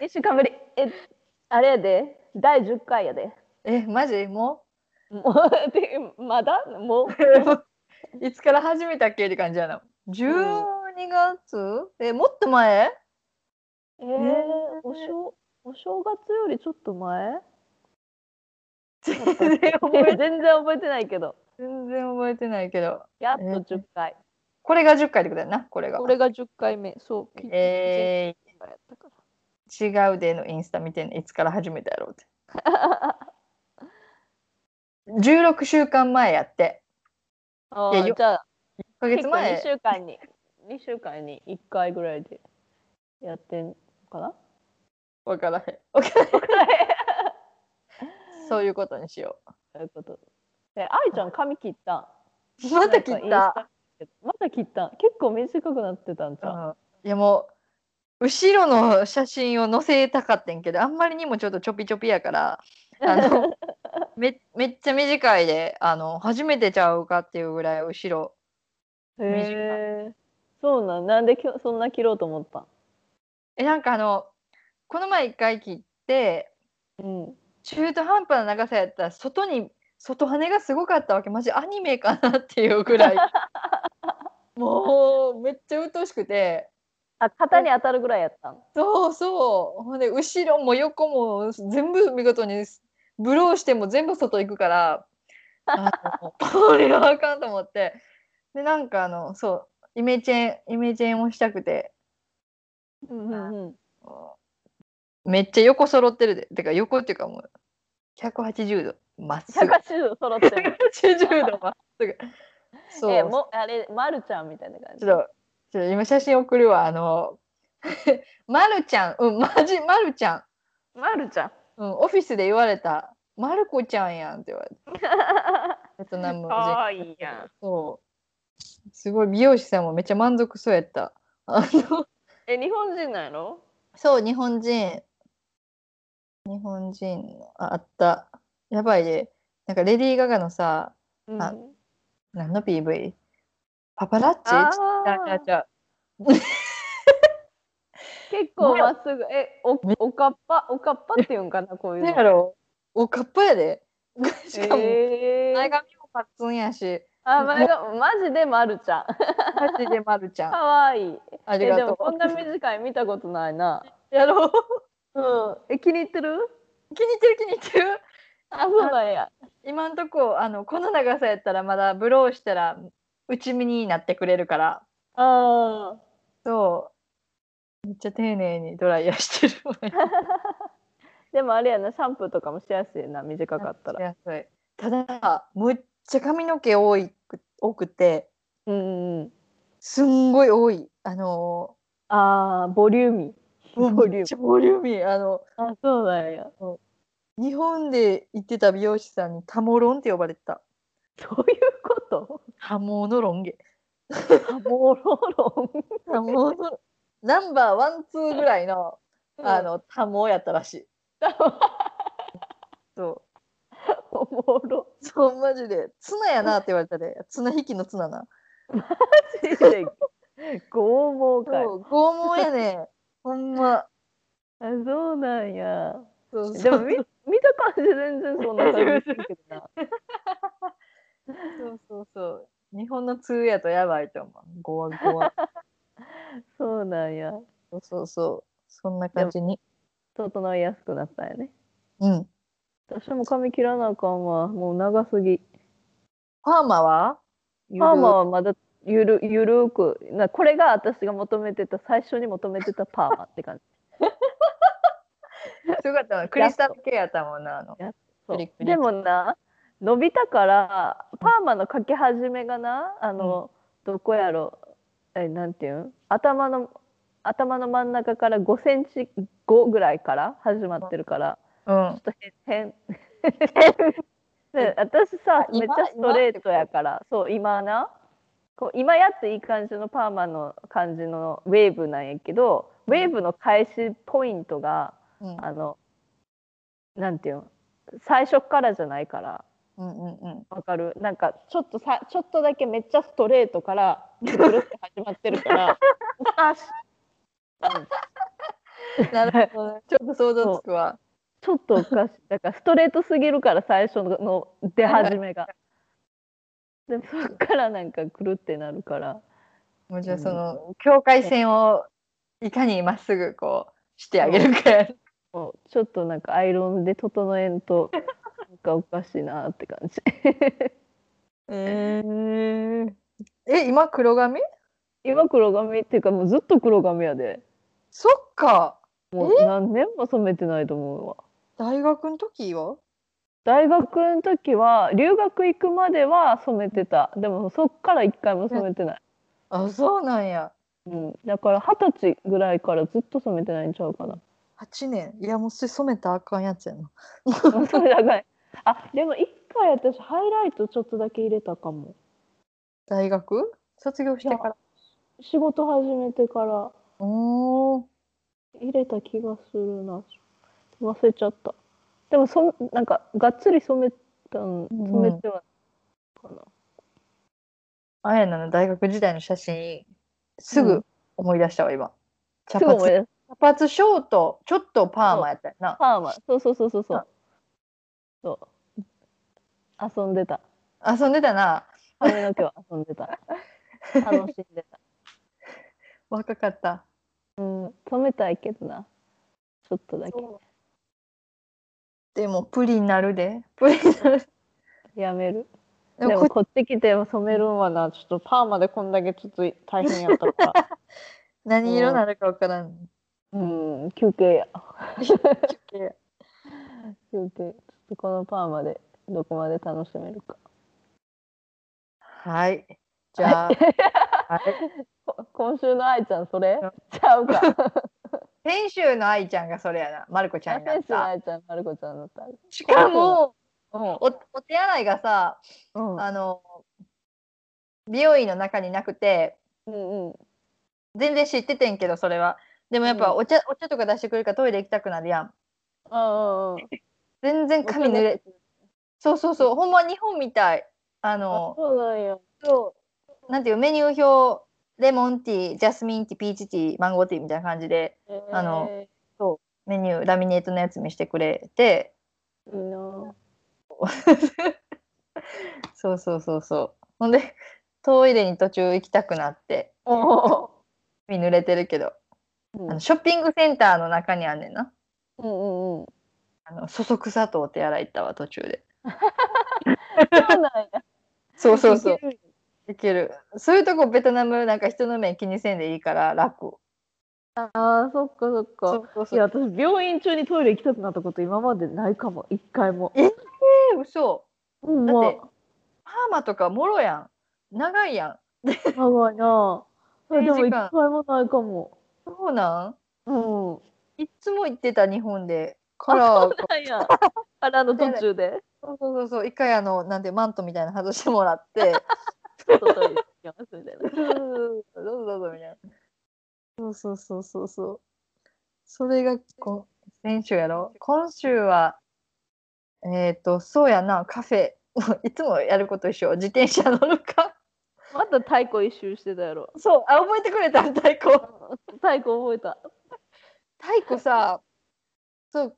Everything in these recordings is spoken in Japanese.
2週間ぶりです。2週間ぶり。え、あれやで、第10回やで。え、マジ？ももう、でまだ？もう？う いつから始めたっけって感じやな。12月？え、もっと前？えー、お正お正月よりちょっと前？全然覚えて 全然覚えてないけど。全然覚えてないけど。やっと10回。これが10回ってことやな、これが。これが10回目。そう。えー、違うでのインスタ見てんねいつから始めたやろうって。ら。16週間前やって。あいやよーじゃあ、1ヶ月2前。週間に、2週間に1回ぐらいでやってんのかな？わからへん。わからへんそういうことにしよそういうこと。え、愛ちゃん髪切った。また切った。また切ったん？結構短くなってたんちゃう、うんいやもう後ろの写真を載せたかったんけどあんまりにもちょっとちょぴちょぴやからあの めめっちゃ短いであの初めてちゃうかっていうぐらい後ろ。へえ。そうなん、なんできょそんな切ろうと思ったん？えなんかあのこの前一回切ってうん。中途半端な長さやったら外に外羽がすごかったわけ。マジアニメかなっていうぐらい。もうめっちゃ鬱陶しくてあ、肩に当たるぐらいやったん？そうそう。ほんで後ろも横も全部見事にブローしても全部外行くからこれはあかんと思って。でなんかあのそうイメチェンイメチェンをしたくて。うんうんうん。めっちゃ横揃ってるで。てか横っていうかもう180度まっすぐ。180度揃ってる。180度まっすぐ。そう。え、もう、あれ、まるちゃんみたいな感じ？ちょっとちょ今写真送るわあの。まるちゃん。うんマジまるちゃん。まるちゃん。うん、オフィスで言われた「まる子ちゃんやん」って言われて。ベトナムか人わいいやん。そう。すごい美容師さんもめっちゃ満足そうやった。あの。え、日本人なんやろ？そう日本人。日本人のああった。やばいで。なんかレディー・ガガのさうん。あ何の PV? パパラッチ？あちゃうちゃうちゃう 結構まっすぐ。え、おおかっぱ、おかっぱっていうんかな、こういうの。何やろ？おかっぱやで しかもえー前髪もパッツンやしあ、前がマジでまるちゃん。マジでまるちゃんかわいい。え、ありがとうでもこんな短い見たことないな。やろううん。え、気に入ってる？気に入ってる気に入ってるあ、そうなんや。今んとこあのこの長さやったらまだブローしたら内身になってくれるからあそうめっちゃ丁寧にドライヤーしてるあ。でもあれやな、シャンプーとかもしやすいな、短かったら。安いただむっちゃ髪の毛多いく多くてうんうんうん。すんごい多いあのああ、ボリューミー。ボリューめっちゃボリューミーあのム。あ、そうなんや。日本で行ってた美容師さんにタモロンって呼ばれてたどういうこと？タモのロン毛タモロロン。タモのナンバーワンツーぐらいのあのタモやったらしい そうおもろ。そう、マジで。ツナやなって言われたで。綱引きのツナな。マジで 拷問か拷問やね。ほんま。あ、そうなんや。そうそうでも見見た感じ全然そんな感じするけどな。そうそうそう。日本の通やとやばいと思う。ゴワゴワ。そうなんや。そうそうそう。そんな感じに。整いやすくなったんやね。うん。私も髪切らなあかんわ。もう長すぎ。パーマは？パーマはまだゆるゆるーくなこれが私が求めてた最初に求めてたパーマって感じ すごかったな。クリスタル系やったもんな。あのでもな伸びたからパーマのかけ始めがなあの、どこやろ。えなんていう？ん頭の頭の真ん中から5センチ5ぐらいから始まってるから、うん。ちょっと変変。で私さめっ今ちゃストレートやからそう今な。こう今やっていい感じのパーマの感じのウェーブなんやけど、ウェーブの開始ポイントがうん。あのなんていう？の最初からじゃないからうんうんうん。わかるなんかちょっとさちょっとだけめっちゃストレートからくるって始まってるからあし、うんなるほどね。ちょっと想像つくわ。ちょっとおかしい。だからストレートすぎるから最初の出始めが。でもそっからなんかくるってなるから。もうじゃあその境界線をいかにまっすぐこうしてあげるかちょっとなんかアイロンで整えんとなんかおかしいなって感じ。えー、え今黒髪？今黒髪っていうかもうずっと黒髪やで。そっかもう何年も染めてないと思うわ。大学の時は？大学の時は留学行くまでは染めてた。でもそっから一回も染めてない。あそうなんやうん、だから二十歳ぐらいからずっと染めてないんちゃうかな。8年いやもう染めたらあかんやつやなもう それだけ。あでも一回私ハイライトちょっとだけ入れたかも。大学？卒業してから？仕事始めてからおお入れた気がするな。忘れちゃった。でもそんなんかがっつり染めたん染めてはかな。あやなの大学時代の写真すぐ思い出したわ今茶髪。茶髪ショートちょっとパーマやったよなパーマ。そうそうそうそうそう。そう。遊んでた。遊んでたな髪の毛は遊んでた。楽しんでた。若かったうん、染めたいけどな。ちょっとだけ。でもプリンなるでプリンなるやめる。ででもこっち来て染めるんはな、ちょっとパーマでこんだけつつい大変やったから。何色なるかわからんうん、休憩や。休 休憩。ちょっとこのパーマでどこまで楽しめるか。はいじゃあ、はい、こ今週の愛ちゃん、それ？ちゃうか。先週の愛ちゃんがそれやなまる子ちゃんになっ先週のた愛ちゃん、まる子ちゃんだった。しかもうん。おお手洗いがさうん。あの美容院の中になくてうんうん。全然知っててんけどそれはでもやっぱうんお茶、お茶とか出してくれるからトイレ行きたくなるやんうんうん。全然髪濡れそうそうそう。ほんま日本みたい。ああのそうなんや。そう。なんていうメニュー表レモンティージャスミンティーピーチティーマンゴーティーみたいな感じであのえメニューラミネートのやつ見してくれて。ー、いいな。そうそうそうそう。ほんでトイレに途中行きたくなって。お髪濡れてるけど。うん。あのショッピングセンターの中にあんねんな。うんうんうん。あのそそくさとお手洗い行ったわ途中で。そうなんや。そうそうそう。いけるそういうとこベトナムなんか人の目気にせんでいいから楽。ああ、そっかそっそか。うそうそう。いや、私、病院中にトイレ行きたくなったこと今までないかも、一回も。ええ嘘。うん、だってまパーマとかもろやん。長いやん。あ、長いな。あでも一回もないかも。そうなん？うん。いっつも行ってた日本でから。あれ、あの途中で？そうそうそうそう。一回あのなんでマントみたいなの外してもらって。ちょっとトイレ行きますみたいな。どうぞどうぞみたいなそうそうそうそうそう。それがこ先週やろ？今週はえっ、とそうやな。カフェ。いつもやること一緒。自転車乗るか。また太鼓一周してたやろ。そう。あ覚えてくれた？太鼓。太鼓覚えた。太鼓さそう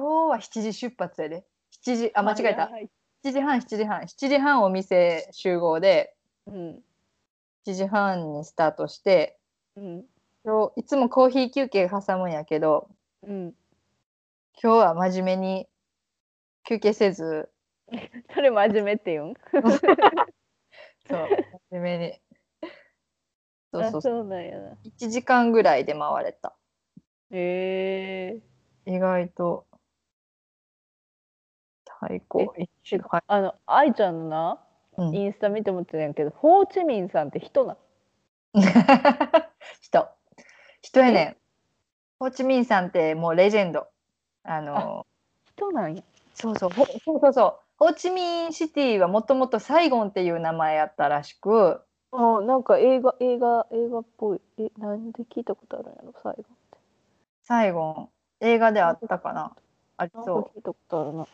今日は7時出発やで。7時あ間違えた。はい。7時半7時半。7時半お店集合で。うん。7時半にスタートして。うん。今日いつもコーヒー休憩挟むんやけど。うん。今日は真面目に休憩せず。それ真面目って言うん？そう真面目に。そうあそうそう。そうなんやな。1時間ぐらいで回れた。へえ意外と太鼓一週間あの、愛ちゃんのな、うん。インスタ見て思ってたんやけど、ホーチミンさんって人な。人。人やねん。ホーチミンさんってもうレジェンド。あの人なんや。そうそう。ほそうそうそう。ホーチミンシティはもともとサイゴンっていう名前やったらしく。あなんか映画、映画、映画っぽい。え、なんで聞いたことあるんやろ、最後って。サイゴン。映画であったかな。ありそう。聞いたことあるな。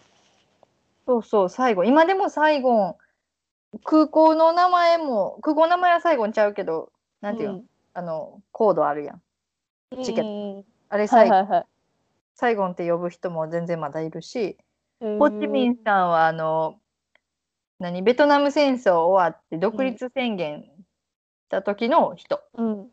そうそうサイゴン今でもサイゴン空港の名前も空港の名前はサイゴンちゃうけどなんていうの、うん。あのコードあるやん。チケット。ッあれはサイ,、いはいはい。サイゴンって呼ぶ人も全然まだいるし、ホホーチミンさんはあの何？ベトナム戦争終わって独立宣言した時の人、うん。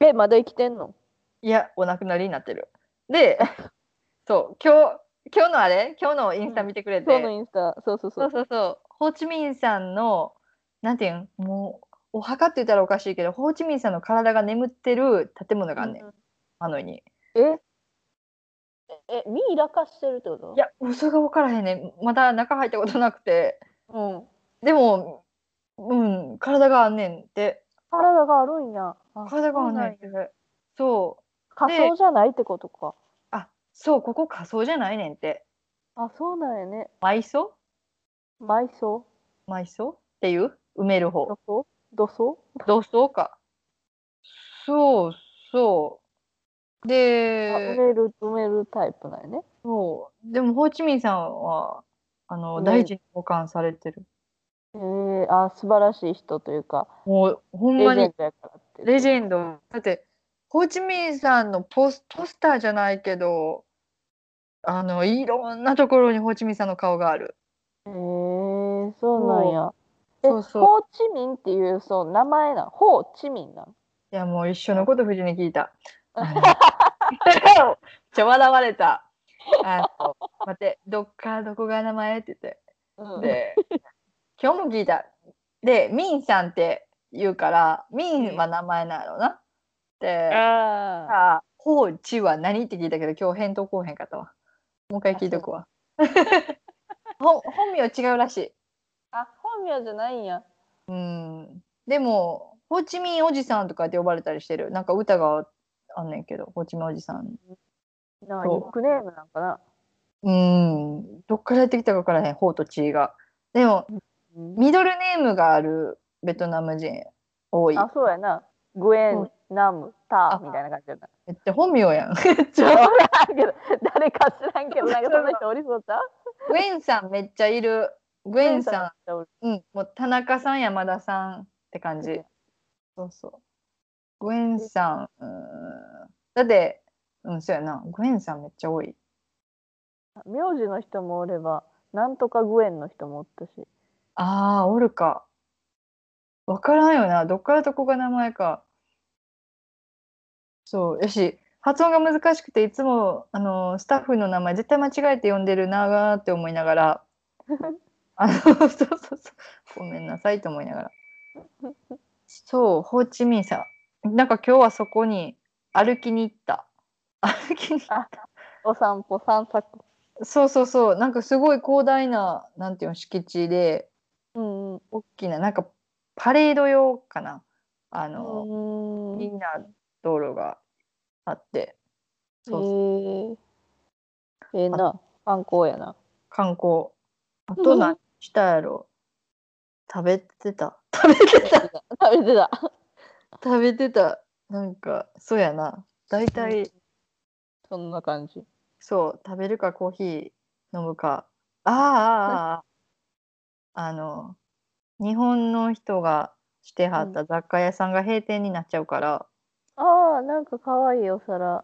え、まだ生きてんの？いやお亡くなりになってる。で そう今日今日のあれ？今日のインスタ見てくれて、今日のインスタ、そうそうそそうう。そうそう。ホーチミンさんのなんていうんもうお墓って言ったらおかしいけどホーチミンさんの体が眠ってる建物があんねん、うんハノイに。え？え、ミイラ化してるってこと？いや嘘が分からへんねん。まだ中入ったことなくて。うん。でもうん体があんねんって。体があるんや。あ体があんねんって。そう仮想じゃないってことか。あそうここ仮想じゃないねんって。あ、そうなんやね。埋葬？埋葬？埋葬？っていう？埋める方。土葬？土葬？か。そうそう。あで埋める、埋めるタイプなんやね。そう。でもホーチミンさんはあのね大事に保管されてる。えー、あ、素晴らしい人というか、もうほんレまにジェンドやからって。レジェンド。だってホーチミンさんのポスポスターじゃないけどあのいろんなところにホーチミンさんの顔があるえー、そうなんや。え、そうそうホーチミンっていうそう名前なん？ホーチミンなん？いやもう一緒のこと藤に聞いた。ちゃ笑われた。あの待ってどっからどこが名前って言って。うんで今日も聞いた。でミンさんって言うからミンは名前なのな。でああホーチは何って聞いたけど今日返答こうへんかったわ。もう一回聞いとくわ。ほ本名違うらしい。あ。あ、本名じゃないんや。うん。でもホーチミンおじさんとかって呼ばれたりしてる。なんか歌があんねんけどホーチミンおじさん。なニックネームなんかな。うん。どっからやってきたか分からへん、ホーとチーが。でも、ミドルネームがあるベトナム人多い。あ、そうやな。グエンうん、ナム、タみたいな感じやな。めっちゃ本名やん。めっちゃ。知らんけど、誰か知らんけど、なんかそんな人おりそうちゃう？グエンさんめっちゃいる。グエンさん。ん、うん、もう田中さん、山田さんって感じ。そうそう。グエンさん、うん。だって、うん、そうやな。グエンさんめっちゃ多い。名字の人もおれば、なんとかグエンの人もおったし。ああ、おるか。わからんよな。どっからどこが名前か。そう。よし、発音が難しくて、いつも、あの、スタッフの名前絶対間違えて呼んでるなーって思いながら、あの、そうそうそう。ごめんなさいと思いながら。そう、ホーチミンさん。なんか今日はそこに歩きに行った。歩きにあ、お散歩、散策。そうそうそう。なんかすごい広大な、なんていうの、敷地で、うんうん。大きななんかパレード用かなあの、みんな道路があってそうそう。へえええな観光やな。観光。あと何したやろ。食べてた。食べてた。食べてた。食べてた。なんかそうやな。大体、そんな感じ。そう。食べるかコーヒー飲むか。あああああああの日本の人がしてはった雑貨屋さんが閉店になっちゃうから、ああなんかかわいいお皿。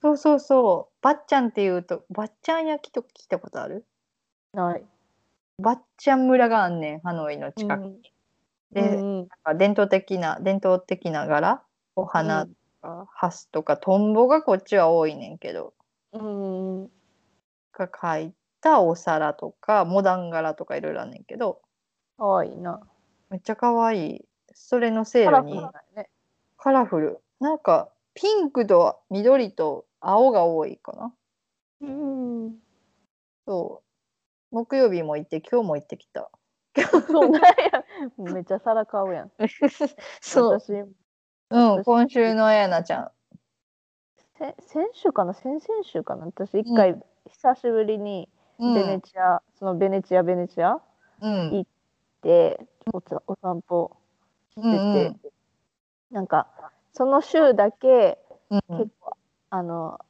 そうそうそう。ばっちゃんっていうと、ばっちゃん焼きとか聞いたことある？ない。ばっちゃん村があんねん、ハノイの近くに。で、うんなんか伝統的な、伝統的な柄お花とか、ハスとか、トンボがこっちは多いねんけど、うんうんが描いたお皿とか、モダン柄とかいろいろあんねんけど、かわいいな。めっちゃ可愛い。それのセールにカラフルだよね。カラフル。なんか、ピンクと緑と青が多いかな。うん。そう。木曜日も行って、今日も行ってきた。そう。なんやめっちゃ皿買うやん。そう。私うん、今週のあやなちゃん。せ先週かな？先々週かな？私一回久しぶりにうん。ベネチア、そのベネチアベネチアうん。いでおつお散歩うんしてて、なんかその週だけうん。結構、あの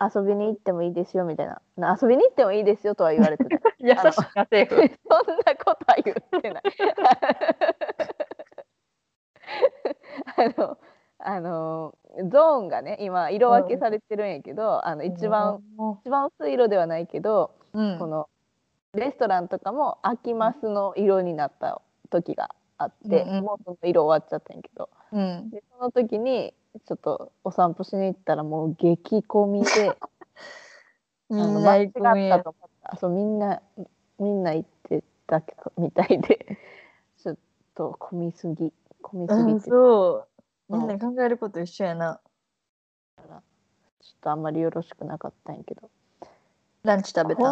遊びに行ってもいいですよみたいな。な遊びに行ってもいいですよとは言われてた。優しいな政府。そんなことは言ってない。あのあのゾーンがね今色分けされてるんやけど、あの一番、一番薄い色ではないけど、うん、このレストランとかも秋マスの色になった時があって、うんうん。もうその色終わっちゃったんやけどうん、でその時にちょっとお散歩しに行ったらもう激混みで あみのんな行ったと思った。そうみんなみんな行ってたみたいで ちょっと混みすぎ混みすぎうんてちょそうみんな考えること一緒やな。っとあんまりよろしくなかったんやけど。ランチ食べた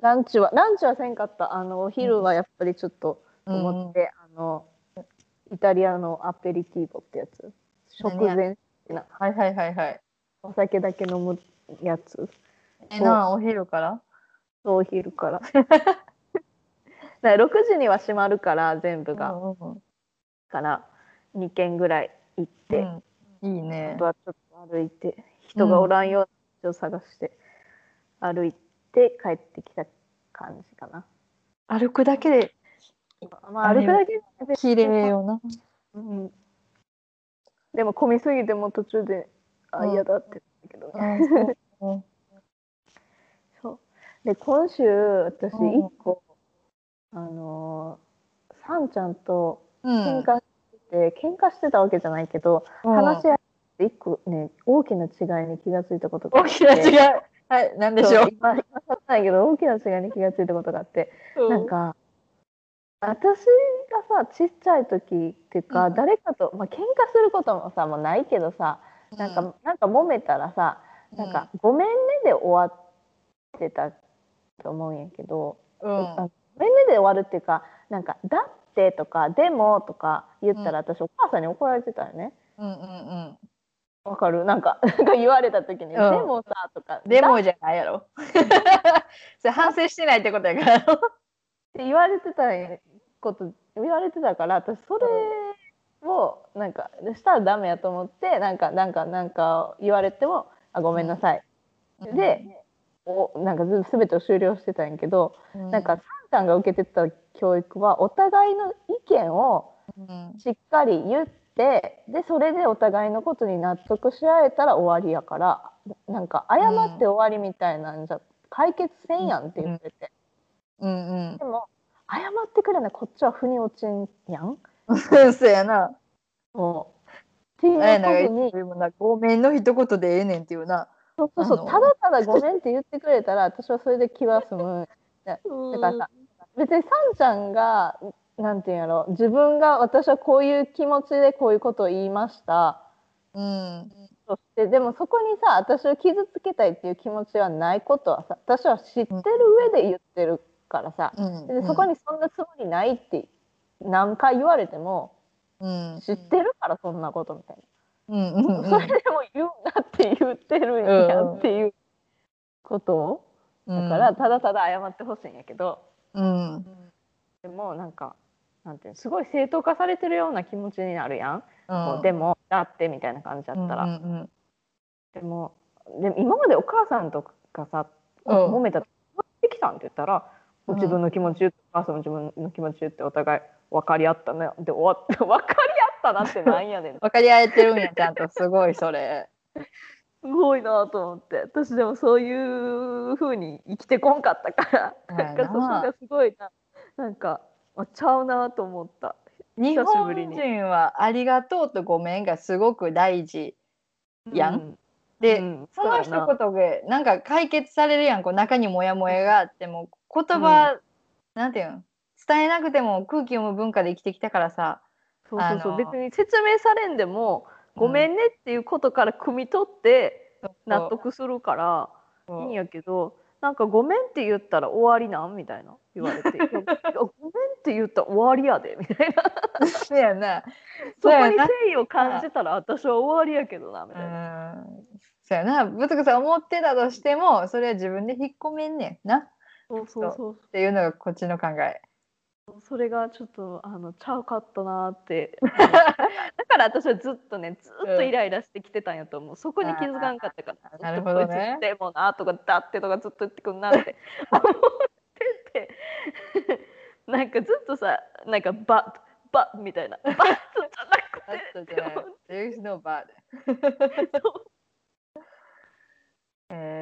ランチはランチはせんかった。あのお昼はやっぱりちょっと思って、あのイタリアのアペリティーボってやつ。食前。なはいはいはいはい。お酒だけ飲むやつ。えなお昼から？お昼から。だから 6時には閉まるから全部が、うんうんから2軒ぐらい行って、うん。いいね。あとはちょっと歩いて。人がおらんような道を探して。歩いて帰ってきた感じかな、歩くだけでまあ歩くだけで綺麗よな。うん、でも混みすぎてもう途中であうん嫌だって言ったけどね、うん。そうで今週私うん。一個、あのーさんちゃんとうん。喧嘩してて、喧嘩してたわけじゃないけど、うん。話し合って一個ね大きな違いに気がついたことがあって。大きな違い。はい何でしょそうう今今更ないけど大きな違いに気がついたことがあって、なんか私がさちっちゃい時っていうか、うん。誰かとまあ喧嘩することもさもうないけどさなんか、なんか揉めたらさなんか、ごめんねで終わってたと思うんやけど、うん。あごめんねで終わるっていうかなんかだってとかでもとか言ったら私お母さんに怒られてたよね。うんうんうん。わかる？なんか なんか言われた時に、うん。でもさとかだでもじゃないやろ。それ反省してないってことやからって言われてたこと言われてたから私それをなんかしたらダメやと思ってなんかなんかなんか言われても「あごめんなさい」で、おなんかず全てを終了してたんやけど、うん。なんかサンちゃんが受けてた教育はお互いの意見をうん。しっかり言ってでそれでお互いのことに納得し合えたら終わりやからなんか謝って終わりみたいなんじゃ解決せんやんって言ってて。うんでも謝ってくれないこっちは腑に落ちんやん？うんそう。やなもうっていうあやながことにごめんの一言でええねんっていうな。そうそうそう。ただただごめんって言ってくれたら私はそれで気は済む。だからさ別にさんちゃんがなんていうんやろ。自分が私はこういう気持ちでこういうことを言いました。うん。そしてでもそこにさ私を傷つけたいっていう気持ちはないことはさ私は知ってる上で言ってるからさ、うんでそこにそんなつもりないって何回言われてもうん。知ってるからそんなことみたいうんうんうな、ん。それでも言うなって言ってるんやっていうことをだからただただ謝ってほしいんやけど、うん。でもなんかなんていうのすごい正当化されてるような気持ちになるやん、こううん。でもだってみたいな感じだったら、うんうんでもでも今までお母さんとかさ、うん。揉めた時「どうしてきたん?」って言ったら、うん自分の気持ち言ってお母さんも自分の気持ち言ってお互い分かり合ったね。で終わって 分かり合ったなってなんやねん。分かり合えてるんやちゃんと。すごいそれ。すごいなと思って。私でもそういう風に生きてこんかったから。な。んなかそこがすごいな。なんかあちゃうなと思った。日本に人はありがとうとごめんがすごく大事やん。うん。で、うん。その一言でなんか解決されるやん。こう中にモヤモヤがあっても言葉、なんていうん伝えなくても空気読む文化で生きてきたからさ。そうそうそう。別に説明されんでも「ごめんね」っていうことから汲み取って納得するからいいんやけどなんか「ごめん」って言ったら終わりなんみたいな。言われて「いやいやごめんって言ったら終わりやで」みたいな。そうやな。そこに誠意を感じたら私は終わりやけどなみうたいな。ん。そうやな。ぶつくさん思ってたとしてもそれは自分で引っ込めんねんな。っそうそうそう。ていうのがこっちの考え。それがちょっとあのちゃうかったなーって。だから私はずっとねずっとイライラしてきてたんやと思う。そこに気づかんかったから。なるほどね。でもなとかだってとかずっと言ってくんなって。思ってて。なんかずっとさなんかバッバッみたいな。バッツじゃなくってあったじゃない。There is no but. えー、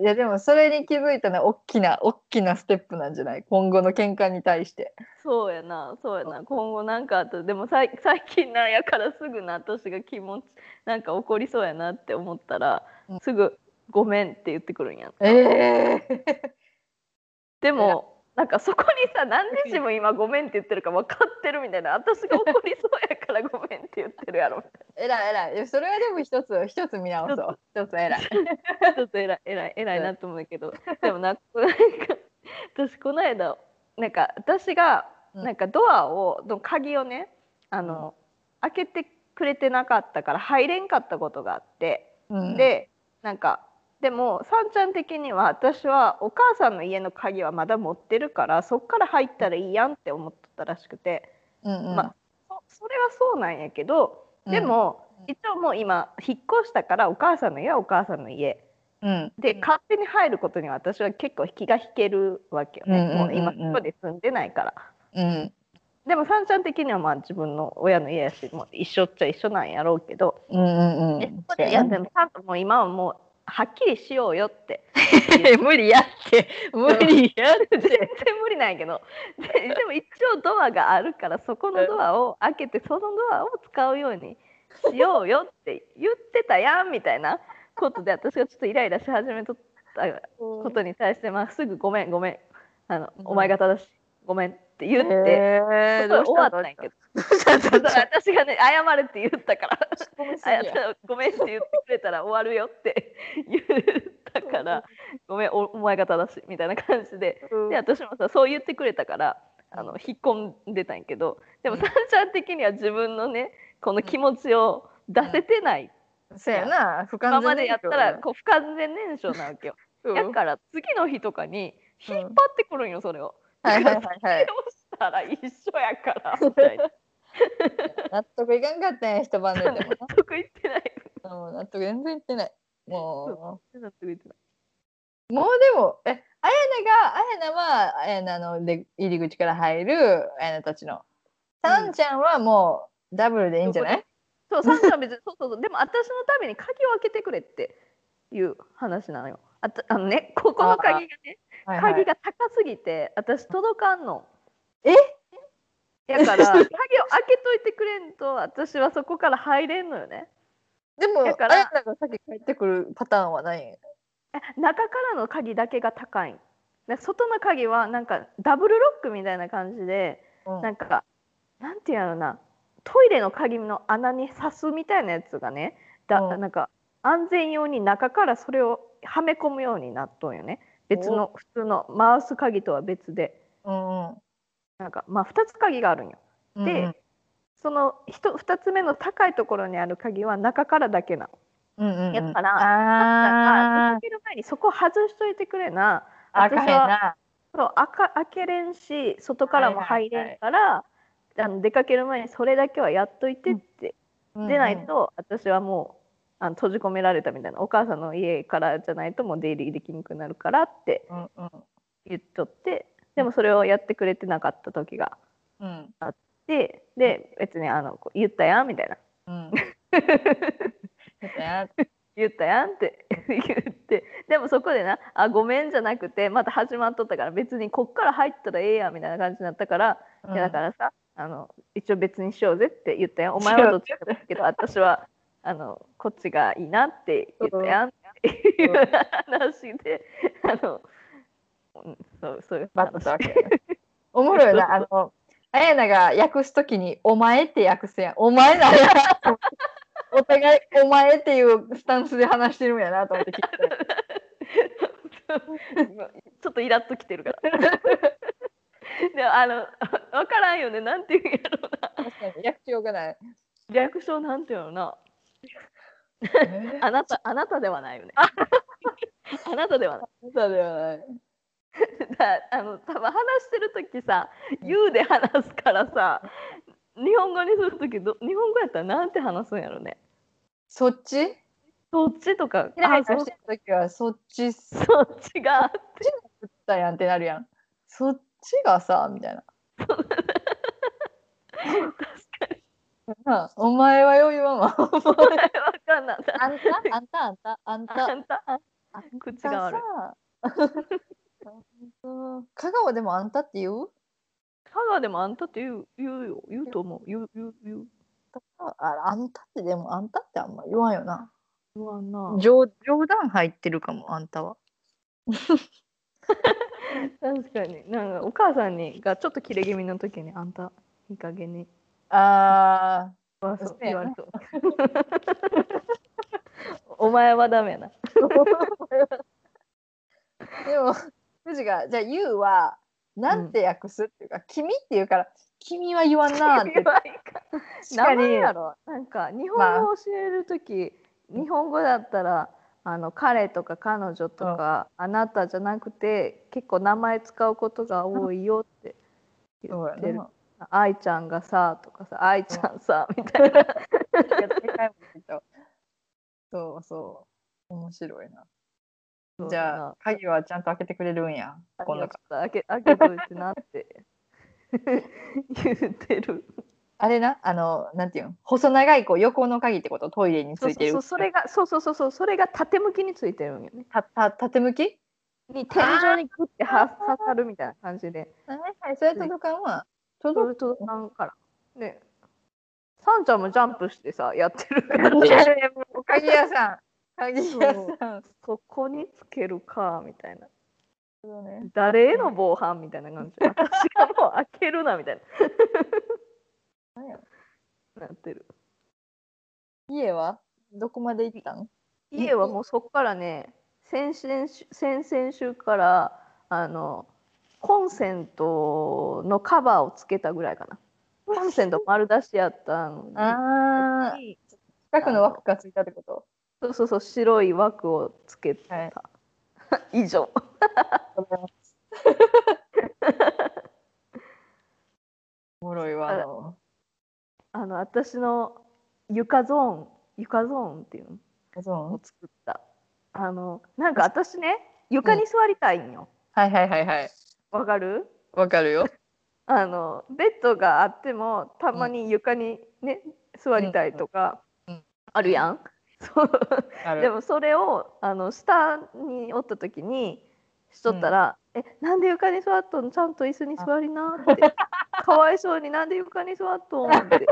いやでもそれに気づいたのは大きな大きなステップなんじゃない？今後の喧嘩に対して。そうやな。そうやな。今後なんかあとでもさい最近なんやからすぐな私が気持ちなんか怒りそうやなって思ったら、うん。すぐ「ごめん」って言ってくるんやえー、でもなんかそこにさ 何で自分今「ごめん」って言ってるか分かってるみたいな私が怒りそうやから「ごめん」って言ってるやろみたいえらいえらいそれはでも一つ一つ見直そう。一つ。えらい。なちょっと偉い偉い偉いなと思うけどでもななんか私この間なんか私がうん。なんかドアをの鍵をねあの、開けてくれてなかったから入れんかったことがあって。うん、でなんかでもさんちゃん的には私はお母さんの家の鍵はまだ持ってるからそっから入ったらいいやんって思ってたらしくて、うんうん、まあそそれはそうなんやけどでも、うん一応もう今引っ越したからお母さんの家はお母さんの家。うん、で勝手に入ることには私は結構気が引けるわけよね、うんうんうんうん。もう今そこで住んでないから。うん。でもさんちゃん的にはまあ自分の親の家やしもう一緒っちゃ一緒なんやろうけど、うんうんうん。いやでもちゃんともう今はもうはっきりしようよって。無理やって。無理やって。全然無理なんやけど。ででも一応ドアがあるからそこのドアを開けてそのドアを使うようにしようよって言ってたやんみたいなことで私がちょっとイライラし始めとったことに対して、まあ、すぐ「ごめんごめん。あの、うん。お前が正し。いごめん」って言って、終わったんやけど。どうした それどうした私がね謝れって言ったから。ごめんったごめんって言ってくれたら終わるよって言ったからごめんおお前が正しいみたいな感じで。で私もさそう言ってくれたからあの引っ込んでたんやけどでもうん。さんちゃん的には自分のねこの気持ちを出せてない。そうやな不完全今までやったらこう不完全燃焼なわけよ。うん。だから次の日とかに引っ張ってくるんよそれを。はいはいはいはい。どうしたら一緒やから。みたいな納得いかんかったんや一晩寝ても納得いってない。なうん納得全然いってない。も納得いってない。うもうでもえあやながあやなはあやなので入り口から入るあやなたちの。さんちゃんはもうダブルでいいんじゃない、そう、サンちゃんは別に、そうそうそう、でも私のために鍵を開けてくれっていう話なのよ。あたあのね、ここの鍵がね、はいはい鍵が高すぎて、私届かんの。え？だから、鍵を開けといてくれんと、私はそこから入れんのよね。でもだからあやなが先帰ってくるパターンはない中からの鍵だけが高い。で外の鍵はなんかダブルロックみたいな感じで、うんなんか、なんていうのな、トイレの鍵の穴に刺すみたいなやつがね、だうんなんか安全用に中からそれをはめ込むようになっとんよね。別の普通の回す鍵とは別で、うんうん。なんかまあ2つ鍵があるんよ。うんでその 2, つ目の高いところにある鍵は中からだけなの。うんうんうん。やからあ開ける前にそこ外しといてくれな。あ開かへんな。そう開か開けれんし外からも入れんから、あの出かける前にそれだけはやっといてって、でないと私はもうあの閉じ込められたみたいなお母さんの家からじゃないともう出入りできにくくなるからってうんうん。言っとってでもそれをやってくれてなかった時がうん。あってで別にあのこう言ったやんみたいな。うん。やったや 言ったやんって言ってでもそこでな「あごめん」じゃなくてまた始まっとったから別にこっから入ったらええやんみたいな感じになったから、いやだからさあの一応別にしようぜって言ったやん。お前はどっちかだけど私はあのこっちがいいなって言ったやん。っていう話であの、うん、そうそういうバッとしたわけおもろいなあのあやなが訳すときに「お前」って訳すやん「お前なんや」お互い「お前」っていうスタンスで話してるんやなと思って聞いて ちょっとイラッときてるから。でもあの分からんよね。なんていうんやろうな。確かに訳しようがない。略称なんていうのな あなたあなたではないよね。あ。なたではない。そうではない。だあの多分話してる時さ「言う」で話すからさ日本語にする時ど日本語やったらなんて話すんやろね。そっち？そっちとか。イライあそラしてるときはそっちす。そっちが。ったやんってなるやん。そっちがさみたいな。お前は余裕はまわかんない。あんた？あんた？あんた？あんた？あんた？あん口が悪い。香川でもあんたって言う？香川でもあんたって言う言うよ。言うと思う。言う言う言う。ああんたってでもあんたってあんま言わんよな。言わんな。冗冗談入ってるかもあんたは。確かに。なんかお母さんにがちょっと切れ気味の時にあんたいい加減に。ああそう言われそう。お前はダメやな。あ。でも藤がじゃあ「ゆう」はなんて訳すっていうか「君」って言うから「君は言わんな」って。名前やろなんか日本語を教える時、日本語だったらあの彼とか彼女とか、あなたじゃなくて結構名前使うことが多いよって言ってる。愛ちゃんがさとかさ愛ちゃんさみたいな。そうそう。面白いな。じゃあ鍵はちゃんと開けてくれるんや。今度か今度開け開けといてなって。言ってる。あれな、あの、なんていうの、細長いこう横の鍵ってこと、トイレについてる。そうそうそれがそうそうそうそう。それが縦向きについてるんよね。たた縦向き？に天井にグッては刺さるみたいな感じで。はいはい、それ届か。んわ。そ届れ届かんから。で、サンちゃんもジャンプしてさ、やってる鍵屋さん。鍵屋さん。そこにつけるか、みたいな。誰への防犯みたいな感じで。私がもう開けるな、みたい何やな。なってる。家は？どこまで行ったん？家はもうそこからね、先々週先々週から、あの、コンセントのカバーをつけたぐらいかな。コンセント丸出しやったのにああ、近くの枠がついたってこと？そうそうそう、白い枠をつけた。はい 以上。おもろいわ。あのあの私の床ゾーン床ゾーンっていうの？そうを作ったあのなんか私ね床に座りたいんよはいはいはいはい。わ、かる？わかるよ。あのベッドがあってもたまに床にね、座りたいとかうん。あるやん、そう。でもそれをあの下におった時にしとったら「えなんで床に座っとん？ちゃんと椅子に座りな」って「かわいそうになんで床に座っとん」って。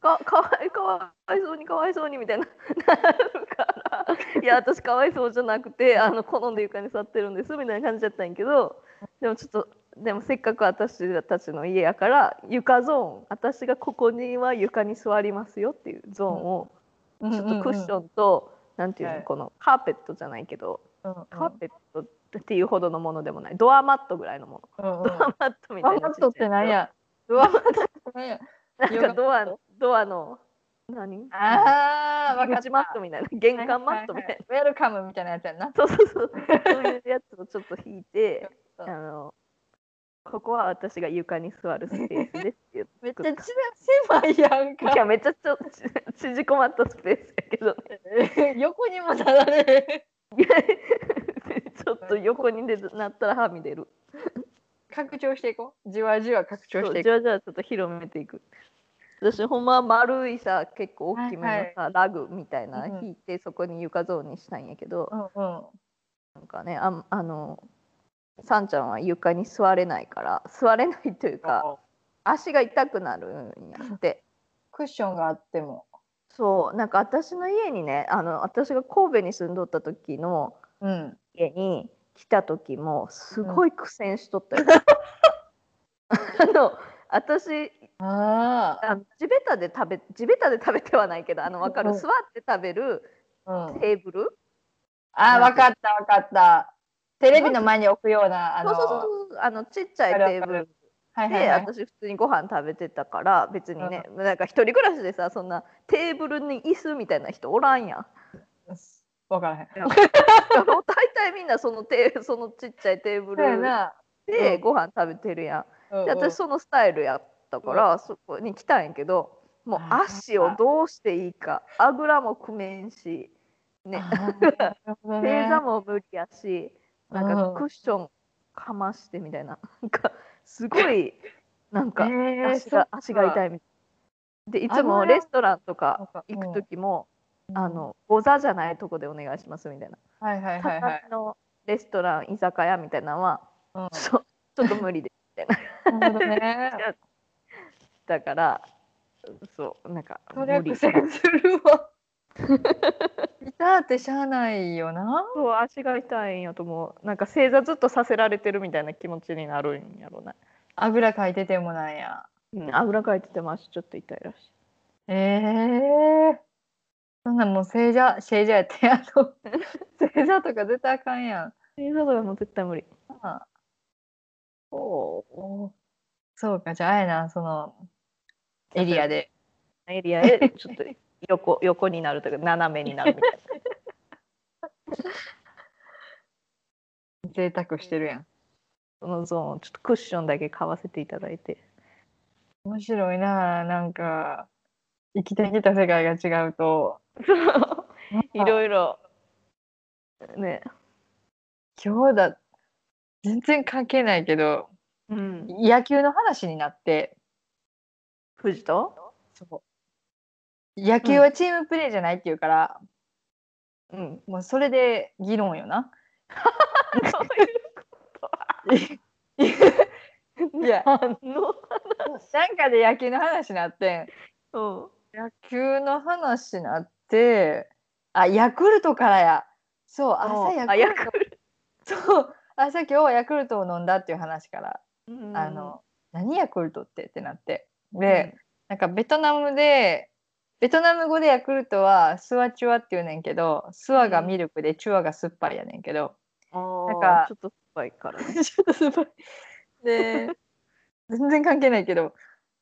かかわいかわいそうにかわいそうにみたいな。なるから。いや私かわいそうじゃなくてあの好んで床に座ってるんですみたいな感じだったんやけどでもちょっとでもせっかく私たちの家やから床ゾーン私がここには床に座りますよっていうゾーンをちちょっとクッションと、なんていうの、はい。このカーペットじゃないけど、ン。うんうん。カーペットっていうほどのものでもない。ドアマットぐらいのもの、うんうん。ドアマットみたいなドアマットってなんや？ドアマットってなんや？なんかドアドアの何？ああ、わかった。口マットみたいな。玄関マットみたいな、な。ウェルカムみたいなやつやんな。そうそうそう。そういうやつをちょっと引いて あのここは私が床に座るスペースですって言ってめっちゃ狭いやんたいやめっちゃちょち縮こまったスペースやけどね 横にもなられちょっと横に出なったらはみ出る。拡張していこう。じわじわ拡張していこじゃあじゃあちょっと広めていく。私ほんまは丸いさ結構大きめのさ、ラグみたいなうん引いてそこに床ゾーンにしたいんやけど、う。うんうん。なんかねああのさんちゃんは床に座れないから座れないというか足が痛くなるんやって。クッションがあっても。そうなんか私の家にねあの私が神戸に住んどった時のうん。家に来た時もすごい苦戦しとったよ。あの私ああの地べたで食べ地べたで食べてはないけどあの分かる？うん座って食べる。テーブル、ああ、わかったわかった。テレビの前に置くような、あの。そうそうそうあのちっちゃいテーブルで、はいはいはい。私普通にご飯食べてたから別にね、なんか一人暮らしでさそんなテーブルに椅子みたいな人おらんやん。わからへん。大体みんなそのテーそのちっちゃいテーブルな。でうんご飯食べてるやん。うんで私そのスタイルやったから、そこに来たんやけどもう足をどうしていいかあぐらも組めんし、ね、正座も無理やしなんかうんクッションかましてみたいななんかすごい なんかえー足が足が痛いみたいでいつも油レストランとかか行く時も、うんあのご座じゃないとこでお願いしますみたいな。はいはいはいはい。畳のレストラン居酒屋みたいなのは、うんそうちょっと無理でみたいな。なるほどね。だからそうなんかそれは無理苦戦するわ。痛ってしゃあないよな。そう足が痛いんやと思うなんか正座ずっとさせられてるみたいな気持ちになるんやろうな、あぐらかいててもなんや。うん、あぐらかいてても足ちょっと痛いらしいええそんなんもう正座、正座やって、あの、正座とか絶対あかんやん。正座とかもう絶対無理あおお。そうか、じゃああやな、その、エリアで。エリアへちょっと横横になるというか斜めになるみたいな。贅沢してるやん。そのゾーンちょっとクッションだけ買わせていただいて。面白いな、なんか、生きてきた世界が違うと。いろいろ。ね。今日だ、全然関係ないけど、うん。野球の話になって、藤と？野球はチームプレーじゃないっていうから、うん。もうそれで議論よな。いや、あのなんかで野球の話になって、う。ん野球の話になって、あ、ヤクルトからや。そう、朝ヤクルト。そう、朝今日はヤクルトを飲んだっていう話から、トあの、何ヤクルトって？ってなって。で、なんかベトナムで、ベトナム語でヤクルトはスワチュワって言うねんけど、スワがミルクでチュワが酸っぱいやねんけど、ななんかちょっと酸っぱいから。ね ちょっと酸っぱい。で、全然関係ないけど、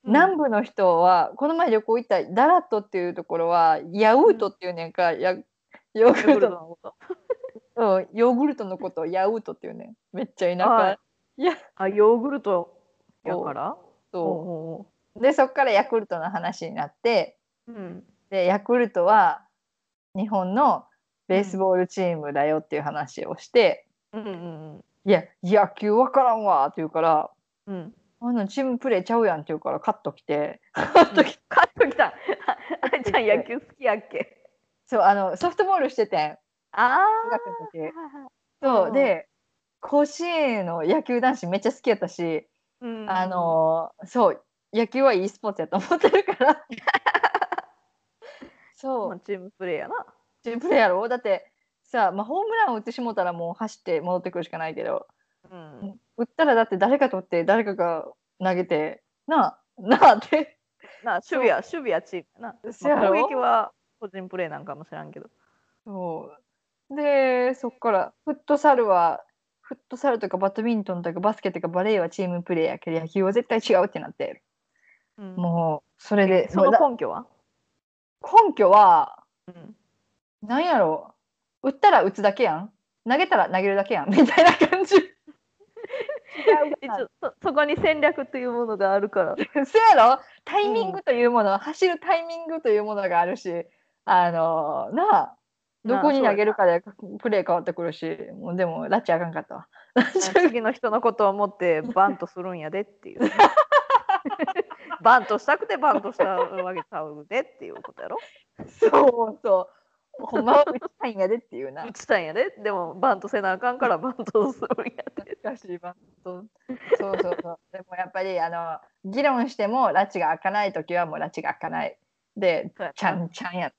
南部の人はこの前旅行行ったダラットっていうところはヤウートっていうねんか、やヨーグルト。ののこと。うん、ヨーグルトのことをヤウートっていうねん。めっちゃ田舎、はい。あヨーグルトやから？そう。んでそっからヤクルトの話になってうん。うんでヤクルトは日本のベースボールチームだよっていう話をして、うんうんいや野球わからんわって言うからうん。うんあのチームプレーちゃうやんって言うからカット来て カットきカットきた。ああちゃん野球好きやっけ？そうあのソフトボールしててん。あそううん。で甲子園の野球男子めっちゃ好きやったし、うんあのそう野球はいいスポーツやと思ってるから そう。まあチームプレーやな。チームプレーやろ？だってさ、まあ、ホームランを打ってしもたらもう走って戻ってくるしかないけど。うん。打ったらだって誰か取って誰かが投げてなあ なあって。な守備は守備はチームやな、まあ攻撃は個人プレーなんかも知らんけど。そう。でそっからフットサルはフットサルとかバドミントンとかバスケとかバレーはチームプレーやけど野球は絶対違うってなって。うん。もうそれでその根拠は？根拠はうん。なんやろ。打ったら打つだけやん。投げたら投げるだけやん。みたいな感じ。そそこに戦略というものがあるから。そうやろ。タイミングというもの、走るタイミングというものがあるしあのなあ。どこに投げるかでプレー変わってくるしもうでもラッチあかんかったわ。次の人のことを思ってバントするんやでっていうね、バントしたくてバントしたわけちゃうでっていうことやろ。そうそう。ほんまは打ちたいんやでっていうな。打ちたいんやで。でもバントせなあかんからバントするんやで。難しいバント。そうそうそう。でもやっぱりあの議論しても拉致が開かない時はもう拉致が開かない。でちゃんちゃんやと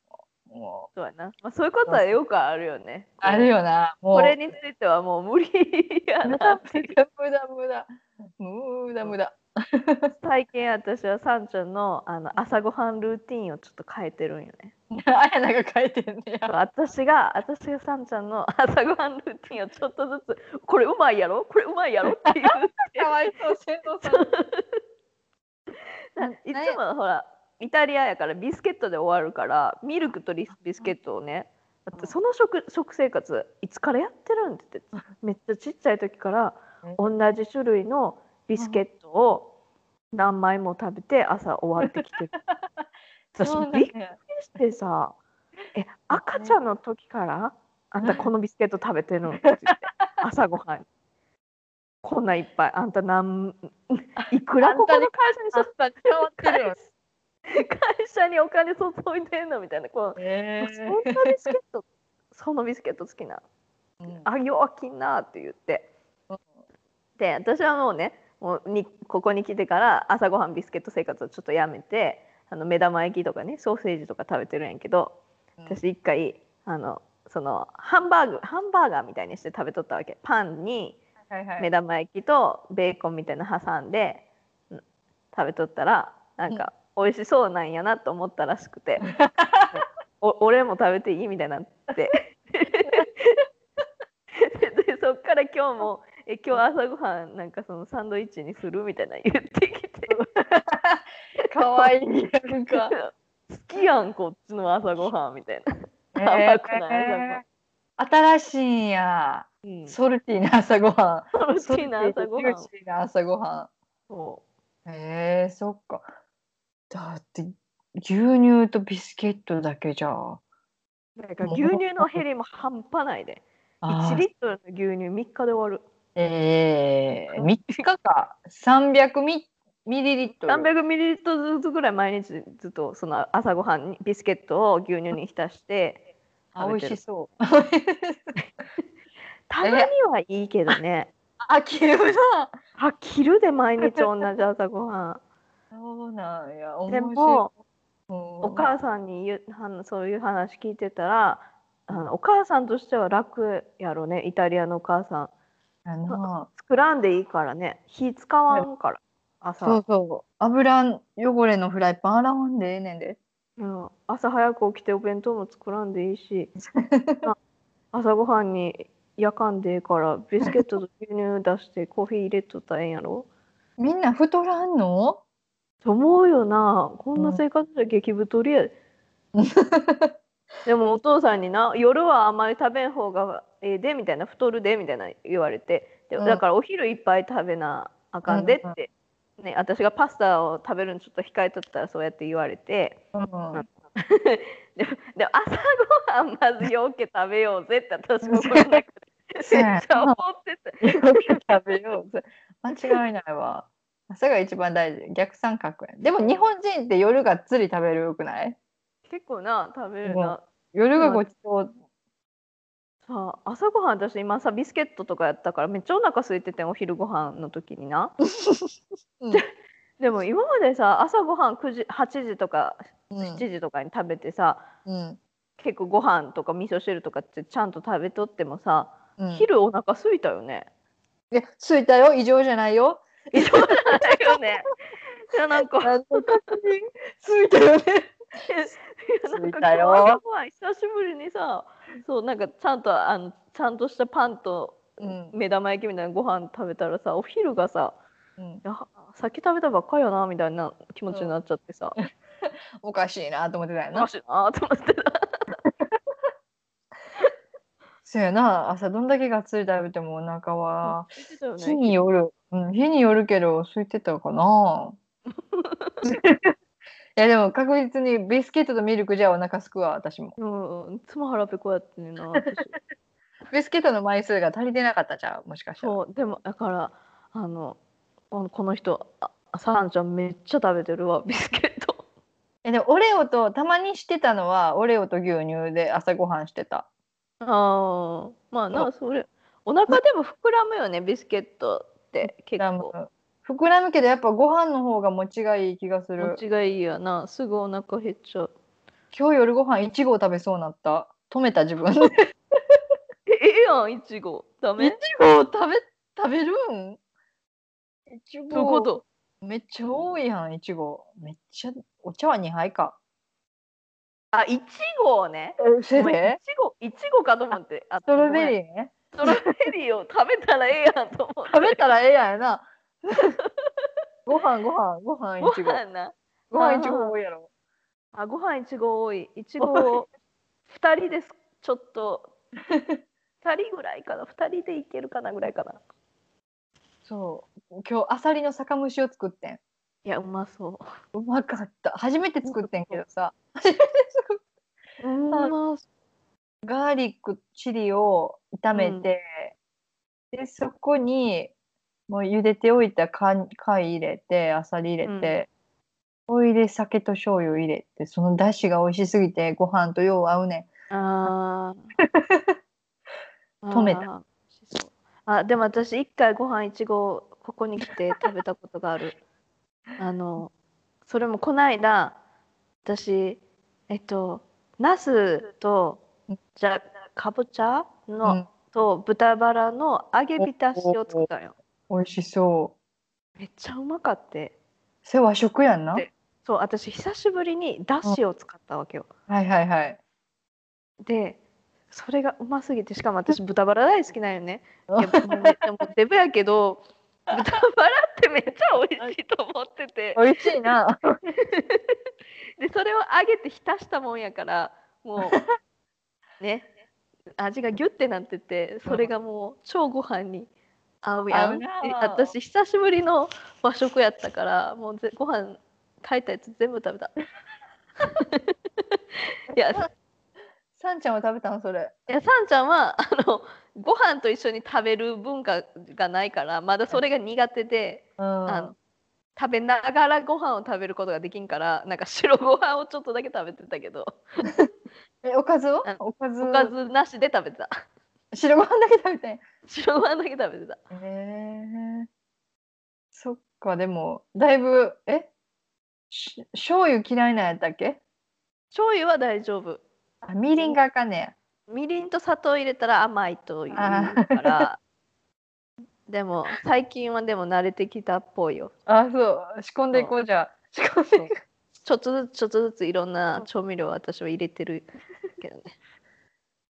もう。そうやな、まあ、そういうことはよくあるよね。あるよな。もうこれについてはもう無理や無駄なっていう。無駄無駄無駄。無駄無駄 最近私はさんちゃんのあの朝ごはんルーティンをちょっと変えてるんよね。あやなが書いてんねや。私が私がさんちゃんの朝ごはんルーティンをちょっとずつこれうまいやろ？これうまいやろ？っていう。かわいそう先頭さん いつもほらイタリアやからビスケットで終わるからミルクとリスビスケットをねだってその食食生活いつからやってるんって言ってめっちゃちっちゃい時から同じ種類のビスケットを何枚も食べて朝終わってきてる。私びっくりやしてさ「え赤ちゃんの時からあんたこのビスケット食べてるの? 」って言って朝ごはん。こんないっぱい。あんたなん いくらここの会社にあった会社にお金注いでんのみたいな。こうえそんなビスケットそのビスケット好きな。うん。あ弱きんなって言って。うん。で私はもうねもうにここに来てから朝ごはんビスケット生活をちょっとやめてあの目玉焼きとかねソーセージとか食べてるんやけど私一回あのそのハンバーグハンバーガーみたいにして食べとったわけ。パンに目玉焼きとベーコンみたいなの挟んでうん食べとったらなんか美味しそうなんやなと思ったらしくて。お俺も食べていい？みたいになって。でそっから今日も「え今日朝ごはんなんかそのサンドイッチにする?」みたいな言ってきて かわいいやんか。好きやんこっちの朝ごはんみたいな。え甘くない？ー新しいんや。うんソルティーな朝ごはん。好きな朝ごはんソルティーな朝ごはそうん。へえそっか。だって牛乳とビスケットだけじゃ。なんか牛乳の減りも半端ないで。1あーリットルの牛乳3日で終わる。ええ3日か。300ミミリリットル。300ミリリットルずつぐらい毎日ずっとその朝ごはんにビスケットを牛乳に浸してあ美味しそう。たまにはいいけどね。あ切るな。飽きるで毎日同じ朝ごはん。そうなんや。でもうんお母さんに言うはんそういう話聞いてたらあのお母さんとしては楽やろねイタリアのお母さん。作らんでいいからね。火使わんから。朝。そうそう。油汚れのフライパン洗わんでええねんで。うん、朝早く起きてお弁当も作らんでいいし。あ朝ごはんに夜間でええからビスケットと牛乳出して コーヒー入れとったらええんやろ？みんな太らんの？と思うよな。こんな生活じゃ激太りや。で、でもお父さんにな夜はあんまり食べん方がええでみたいな太るでみたいな言われてでうんだからお昼いっぱい食べなあかんでって、ね、私がパスタを食べるのちょっと控えとったらそうやって言われて。うん。でもでも朝ごはんまずようけ食べようぜって私も心の中でめっちゃ思っててよく食べようぜ。間違いないわ。朝が一番大事。逆三角や。でも日本人って夜がっつり食べるよくない？結構な食べるな。夜がごちそう。さあ朝ごはん私今さビスケットとかやったからめっちゃお腹空いててんお昼ご飯の時にな。うん。でも今までさ朝ごはん9時8時とかうん。7時とかに食べてさ、うん。結構ご飯とか味噌汁とかってちゃんと食べとってもさ、うん。昼お腹空いたよね。いや、ついたよ。異常じゃないよ。異常じゃないよね。いやなんか。なんと確認。ついたよね。なんか今日久しぶりにさそうなんかちゃんとあのちゃんとしたパンとうん。目玉焼きみたいなご飯食べたらさお昼がさうんさっき食べたばっかりやなみたいな気持ちになっちゃってさ、おかしいなと思ってたよなおか。しいなと思ってた そうやな。朝どんだけがっつり食べてもお腹は。日による、うん、日によるけど空いてたかないやでも確実にビスケットとミルクじゃお腹すくわ私も。うん、いつも腹ペコやってんな私。ビスケットの枚数が足りてなかったじゃんもしかしたら。そうでもだからあのこの人あサランちゃんめっちゃ食べてるわ ビスケット。えでもオレオとたまにしてたのはオレオと牛乳で朝ごはんしてた。ああまあなそれお腹でも膨らむよねビスケットって結構膨らむけどやっぱご飯の方が持ちがいい気がする。持ちがいいやな。すぐお腹減っちゃう。今日夜ご飯いちごを食べそうになった。止めた自分。いちえええやんいちご。ダメ？ごを食べ食べるん？いちご。どういうこと？めっちゃ多いやんいちご。めっちゃお茶碗2杯か。あいちごね？えせごめんいでちごいちごかと思って。あストロベーリーね。ストロベリーを食べたらええやんと思って。食べたらええやんやな ご飯ご飯ご飯ごいちご飯な。ご飯いちご多いやろ。あご飯いちご多い。いちご二人ですちょっと。二人ぐらいかな。二人でいけるかなぐらいかな。そう。今日あさりの酒蒸しを作ってん。いやうまそう。うまかった。初めて作ってんけどさ。うまそう。ガーリックチリを炒めて、でそこにもう茹でておいた貝貝入れてあさり入れて、おいで酒と醤油入れてその出汁が美味しすぎてご飯とよう合うねああ。止めたあでも私一回ご飯いちごここに来て 食べたことがある。あの、それもこないだ私えっとナスとじゃかぼちゃの、うんと豚バラの揚げ浸しを作ったんよ。美味しそうめっちゃうまかって。それ和食やんな？でそう私久しぶりにだしを使ったわけよ。はいはいはいでそれがうますぎてしかも私 豚バラ大好きなんよね。やもうめっちゃもうデブやけど豚バラってめっちゃ美味しいと思ってて美味しいな でそれを揚げて浸したもんやからもう ね味がギュッてなっててそれがもう超ご飯に合うやん。私久しぶりの和食やったからもうぜご飯炊いたやつ全部食べた。いや。さんちゃんは食べたのそれ？いやさんちゃんはあのご飯と一緒に食べる文化がないからまだそれが苦手で、うん。あの食べながらご飯を食べることができんからなんか白ご飯をちょっとだけ食べてたけど。えおかずはあおかず。おかずなしで食べてた白ご飯だけ食べてん。白ご飯だけ食べてた。へえそっかでもだいぶえ？し醤油嫌いなんやったっけ？醤油は大丈夫。あみりんがあかんねみりんと砂糖入れたら甘いというあから。でも最近はでも慣れてきたっぽいよ。やあそう。仕込んでいこうじゃあ。仕込んでいこちょっとずつちょっとずついろんな調味料を私は入れてるけどね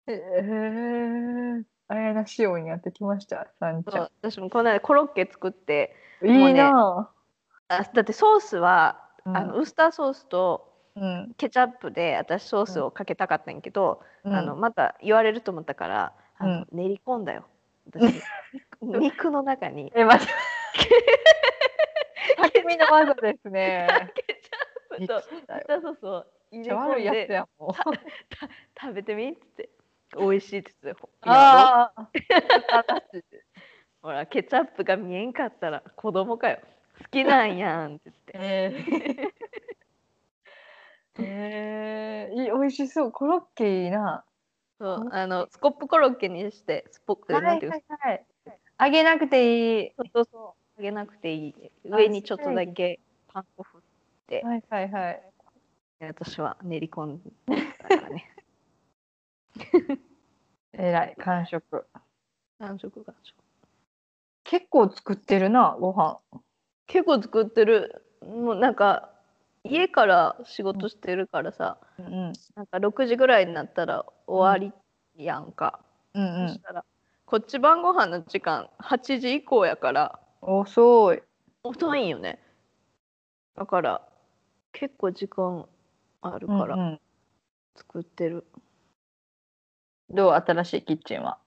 うへえあやな仕様になってきました？さんちそうゃ私もこの間コロッケ作ってんいいなあ。だってソースは、うん。あのウスターソースとうん。ケチャップで私ソースをかけたかったんやけど、うん。あのまた言われると思ったからあの、うん。練り込んだよ。私 肉の中に。え待って。匠の技ですね。ケチャップとウスターソースを入れ込ん悪いやつでやもう。食べてみっつって美味しいっつってほああほらケチャップが見えんかったら子供かよ。好きなんやんって言って。えー。えー、いい美味しそう。コロッケいいな。そうあのスコップコロッケにしてスポッなんていうのはい。揚げなくていい。そうそうそう。あげなくていい。上にちょっとだけパン粉振って、はいはいはい。私は練り込んだからね。えらい完食完食完食。結構作ってるなご飯結構作ってる。もうなんか家から仕事してるからさ、うんなんか6時ぐらいになったら終わりやんか。うんうんそしたらこっち晩ご飯の時間8時以降やから遅い遅いんよね。だから結構時間あるからうんうん作ってる。どう？新しいキッチンは？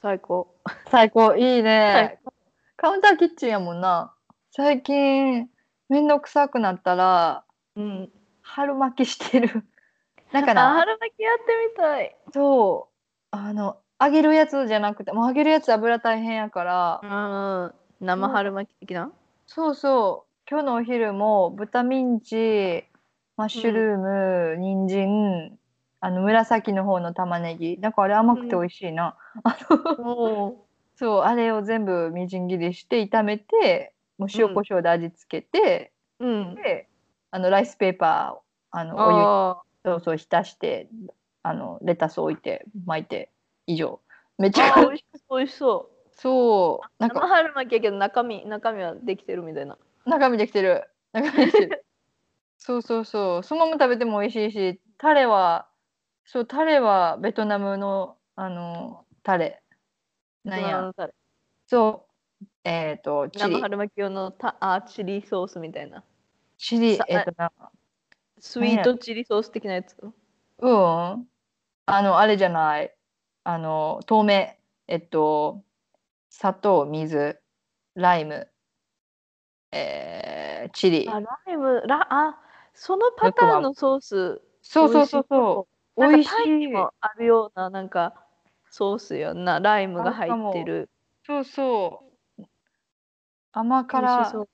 最高。最高。いいね、最カウンターキッチンやもんな。最近めんどくさくなったらうん。春巻きしてる。なんかあな春巻きやってみたい。そう。あの揚げるやつじゃなくてもう揚げるやつ油大変やから、うん。生春巻き的な？そうそう。今日のお昼も豚ミンチマッシュルーム、人参あの紫の方の玉ねぎ。なんかあれ甘くて美味しいな、お そうあれを全部みじん切りして炒めてもう塩コショウで味付けて、うん。であのライスペーパーをあのお湯そうそう浸してあのレタス置いて巻いて以上。めっちあ。ゃあ、美味しそう、美味しそう。そう。なん生か春巻きやけど、中身、中身はできてるみたいな。中身できてる。中身できてる。そうそうそう。そのまま食べても美味しいしタレはそうタレはベトナムのあのタレ。なんや。大人のタレ。そう。えっ、とチリ。生春巻き用のたあチリソースみたいな。チリさえっ、となスイートチリソース的なやつ？うん。あのあれじゃない。あの透明。えっと砂糖水ライム。えー、チリ。あ、ライム、ラ、あ、そのパターンのソース。そうそうそうそう美味しいもあるような、なんかソースやんな、ライムが入ってる。そうそう甘辛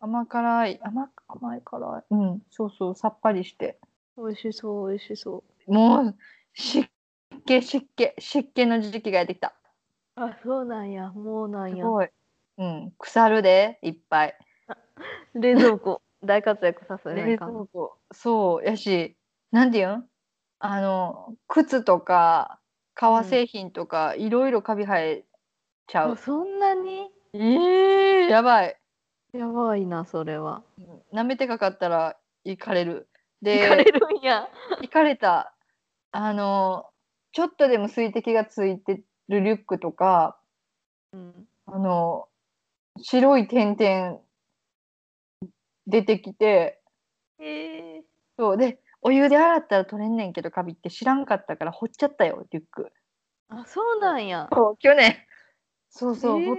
甘辛い甘甘い辛い。うん、そうそう、さっぱりして。美味しそう美味しそうもう、湿気、湿気、湿気の時期がやってきた。あそうなんやもうなんやすごい。うん、腐るで、いっぱい。冷蔵庫大活躍させない冷蔵庫。そう、やし、なんていうん？あの、靴とか、革製品とか、いろいろカビ生えちゃう。あそんなに？ええやばい。やばいなそれは舐めてかかったら行かれる。行かれで、るんや行かれた。あの、ちょっとでも水滴がついてるリュックとか、うんあの、白い点々出てきて、えー、そうで、お湯で洗ったら取れんねんけど、カビって知らんかったから掘っちゃったよ、リュック。あそうなんやそう、去年。そうそう、え掘っ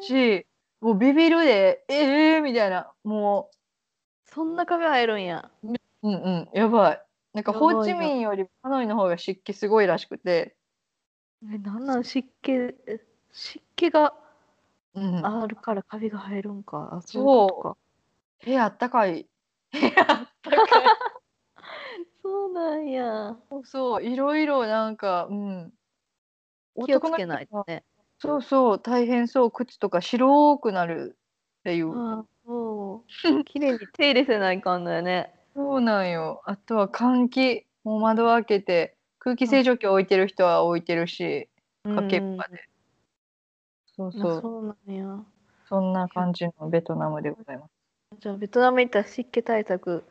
たし、もうビビるで、ええー、みたいな、もそんなカビ入るんやう、うんうん、やばい。なんかホーチミンよりハノイの方が湿気すごいらしくて、えなんなん湿気え湿気がうん、あるからカビが生えるんかういうそう部屋あったかい。部屋あったかい。そうなんやそういろいろなんか、うん。気をつけないとねそうそう、大変そう、靴とか白くなるっていう。あそう 綺麗に手入れせないかんのよねそうなんよ。あとは換気、もう窓開けて、空気清浄機置いてる人は置いてるし、かけっぱで。そううんそう、あそうなんやそんな感じのベトナムでございます。じゃあベトナム行ったら湿気対策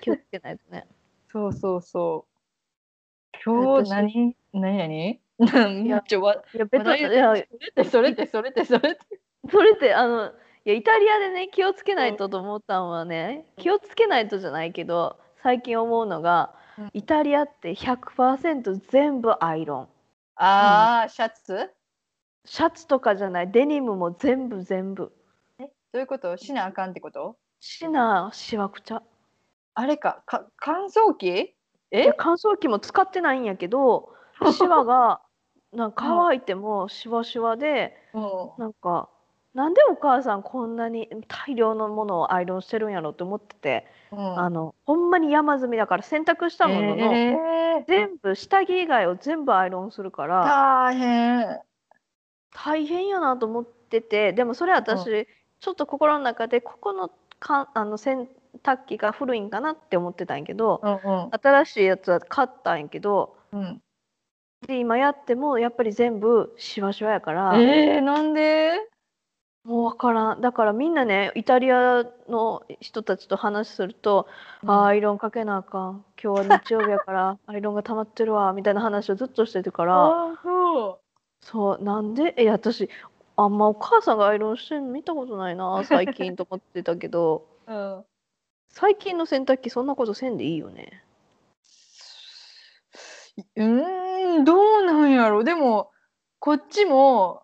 気をつけないとねそうそうそう。今日私何、何？何？め っちゃわ、いやベト話題いやそれってそれってそれってそれって。それってあのいやイタリアでね気をつけないとと思ったのはね気をつけないとじゃないけど最近思うのがうん。イタリアって100%全部アイロン。ああ、シャツ？シャツとかじゃない。デニムも全部全部。え、どういうこと？しなあかんってこと？しなしわくちゃあれか、か乾燥機？いえや乾燥機も使ってないんやけど シワがなんか乾いてもシワシワでうん。なんかなんでお母さんこんなに大量のものをアイロンしてるんやろって思っててうん。あのほんまに山積みだから洗濯したものの、え。ー、全部下着以外を全部アイロンするから大変。大変やなと思っててでもそれ私、ちょっと心の中でここのかあの洗濯機が古いんかなって思ってたんやけどうん新しいやつは買ったんやけどうん。うん、で今やってもやっぱり全部シワシワやから、えー、なんで？もうわからんだからみんなねイタリアの人たちと話すると「あーアイロンかけなあかん今日は日曜日やから アイロンが溜まってるわ」みたいな話をずっとしてるから。あーそそうなんで？え私あんまお母さんがアイロンしてんの見たことないな最近と思ってたけどう。うん。最近の洗濯機そんなことせんでいいよねうーん、どうなんやろ。でも、こっちも、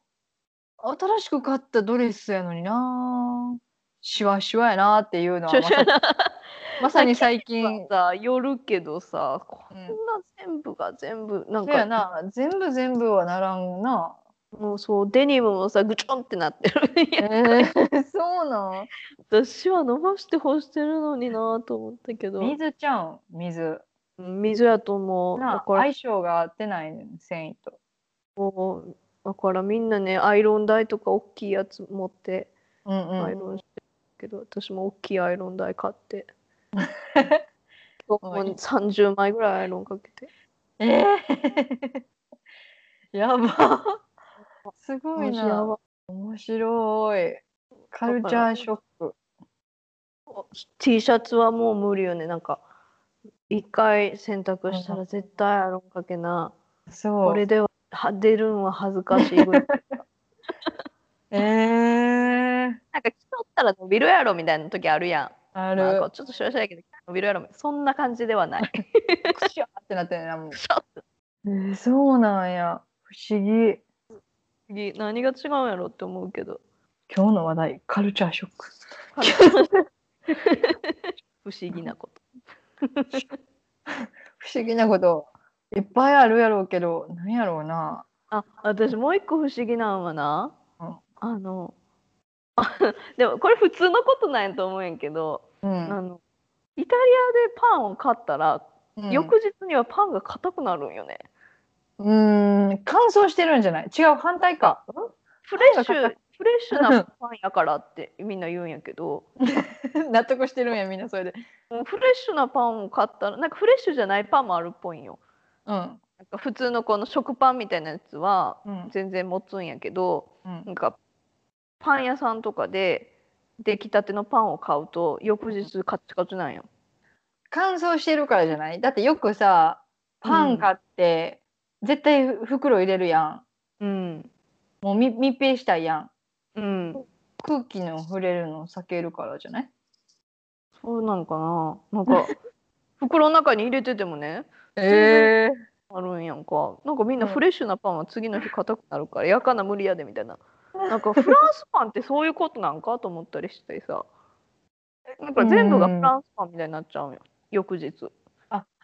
新しく買ったドレスやのにな。シワシワやなっていうのはまさ まさに最近。さ寄るけどさこんうんな全部が全部なんそうやかな。全部全部はならんな。もうそうデニムもさぐちょんってなってる えー、そうなん？私は伸ばして干してるのになと思ったけど水ちゃうん水。水やと思うだなから相性が合ってないねん繊維と。もうだからみんなねアイロン台とか大きいやつ持ってうんうん。アイロンしてるけど、私も大きいアイロン台買って今日 も30枚ぐらいアイロンかけてえー、やば。すごいな。面白い。カルチャーショック。T シャツはもう無理よねなんか一回洗濯したら絶対アイロンかけな、そう。これではは出るんは恥ずかしいぐらい えー、なんか着とったら伸びるやろみたいな時あるやんあなんかる。ちょっとしわしわやけど伸びるやろそんな感じではない くしゃーってなってるな、もう。えー、そうなんや。不思議。次何が違うんやろって思うけど今日の話題、カルチャーショック。不思議なこと 不思議なこと、いっぱいあるやろうけど、なんやろうな。あ私もう一個不思議なんはな、うんあの でもこれ普通のことなんやと思うんやけどうんあのイタリアでパンを買ったら、うん翌日にはパンが硬くなるんよね。うーん乾燥してるんじゃない？違う反対か。フレッシュ。フレッシュなパンやからってみんな言うんやけど、納得してるんやみんなそれで。フレッシュなパンを買ったらなんかフレッシュじゃないパンもあるっぽいんよ。うん。なんか普通のこの食パンみたいなやつはうん。全然持つんやけど、うん。なんかパン屋さんとかで出来たてのパンを買うと翌日カッチカチなんよ。乾燥してるからじゃない？だってよくさパン買って、絶対袋入れるやんうん。もう密密閉したいやんうん。空気の触れるのを避けるからじゃない？そうなんかな？なんか 袋の中に入れててもね、ええあるんやんか。なんかみんなうんフレッシュなパンは次の日硬くなるから、やかな無理やでみたいな。なんかフランスパンってそういうことなんかと思ったりしてさ。なんか全部がフランスパンみたいになっちゃうんよ。翌日。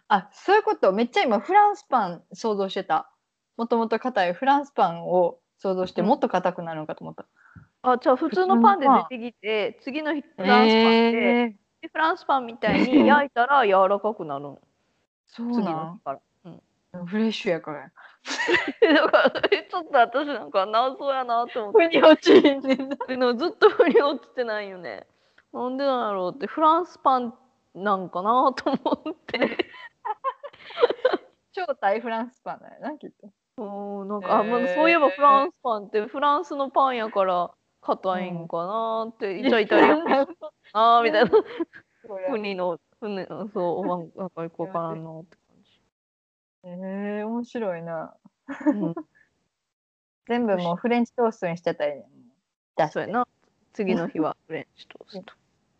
あそういうこと。めっちゃ今フランスパン想像してた。もともと硬いフランスパンを想像してうん。もっと硬くなるのかと思った、あ、じゃあ普通のパンで出てきて、次の日フランスパンで、えー。でフランスパンみたいに焼いたら柔らかくなるん。そう次なんから。うん、フレッシュやから。だからちょっと私なんか謎やなって思って。腑に落ちんねずっと腑に落ちてないよね。なんでなんやろうってフランスパンなんかなと思って。超大フランスパンだよなきっと。うんなんか、あまあそういえばフランスパンってフランスのパンやから硬いんかなって、じゃあイタリアンああみたいな。国の船そうなんなんかよくわからんなってえー、面白いな。感じ。うん。全部もうフレンチトーストにしてたらいいねんだそうやな。次の日はフレンチトースト。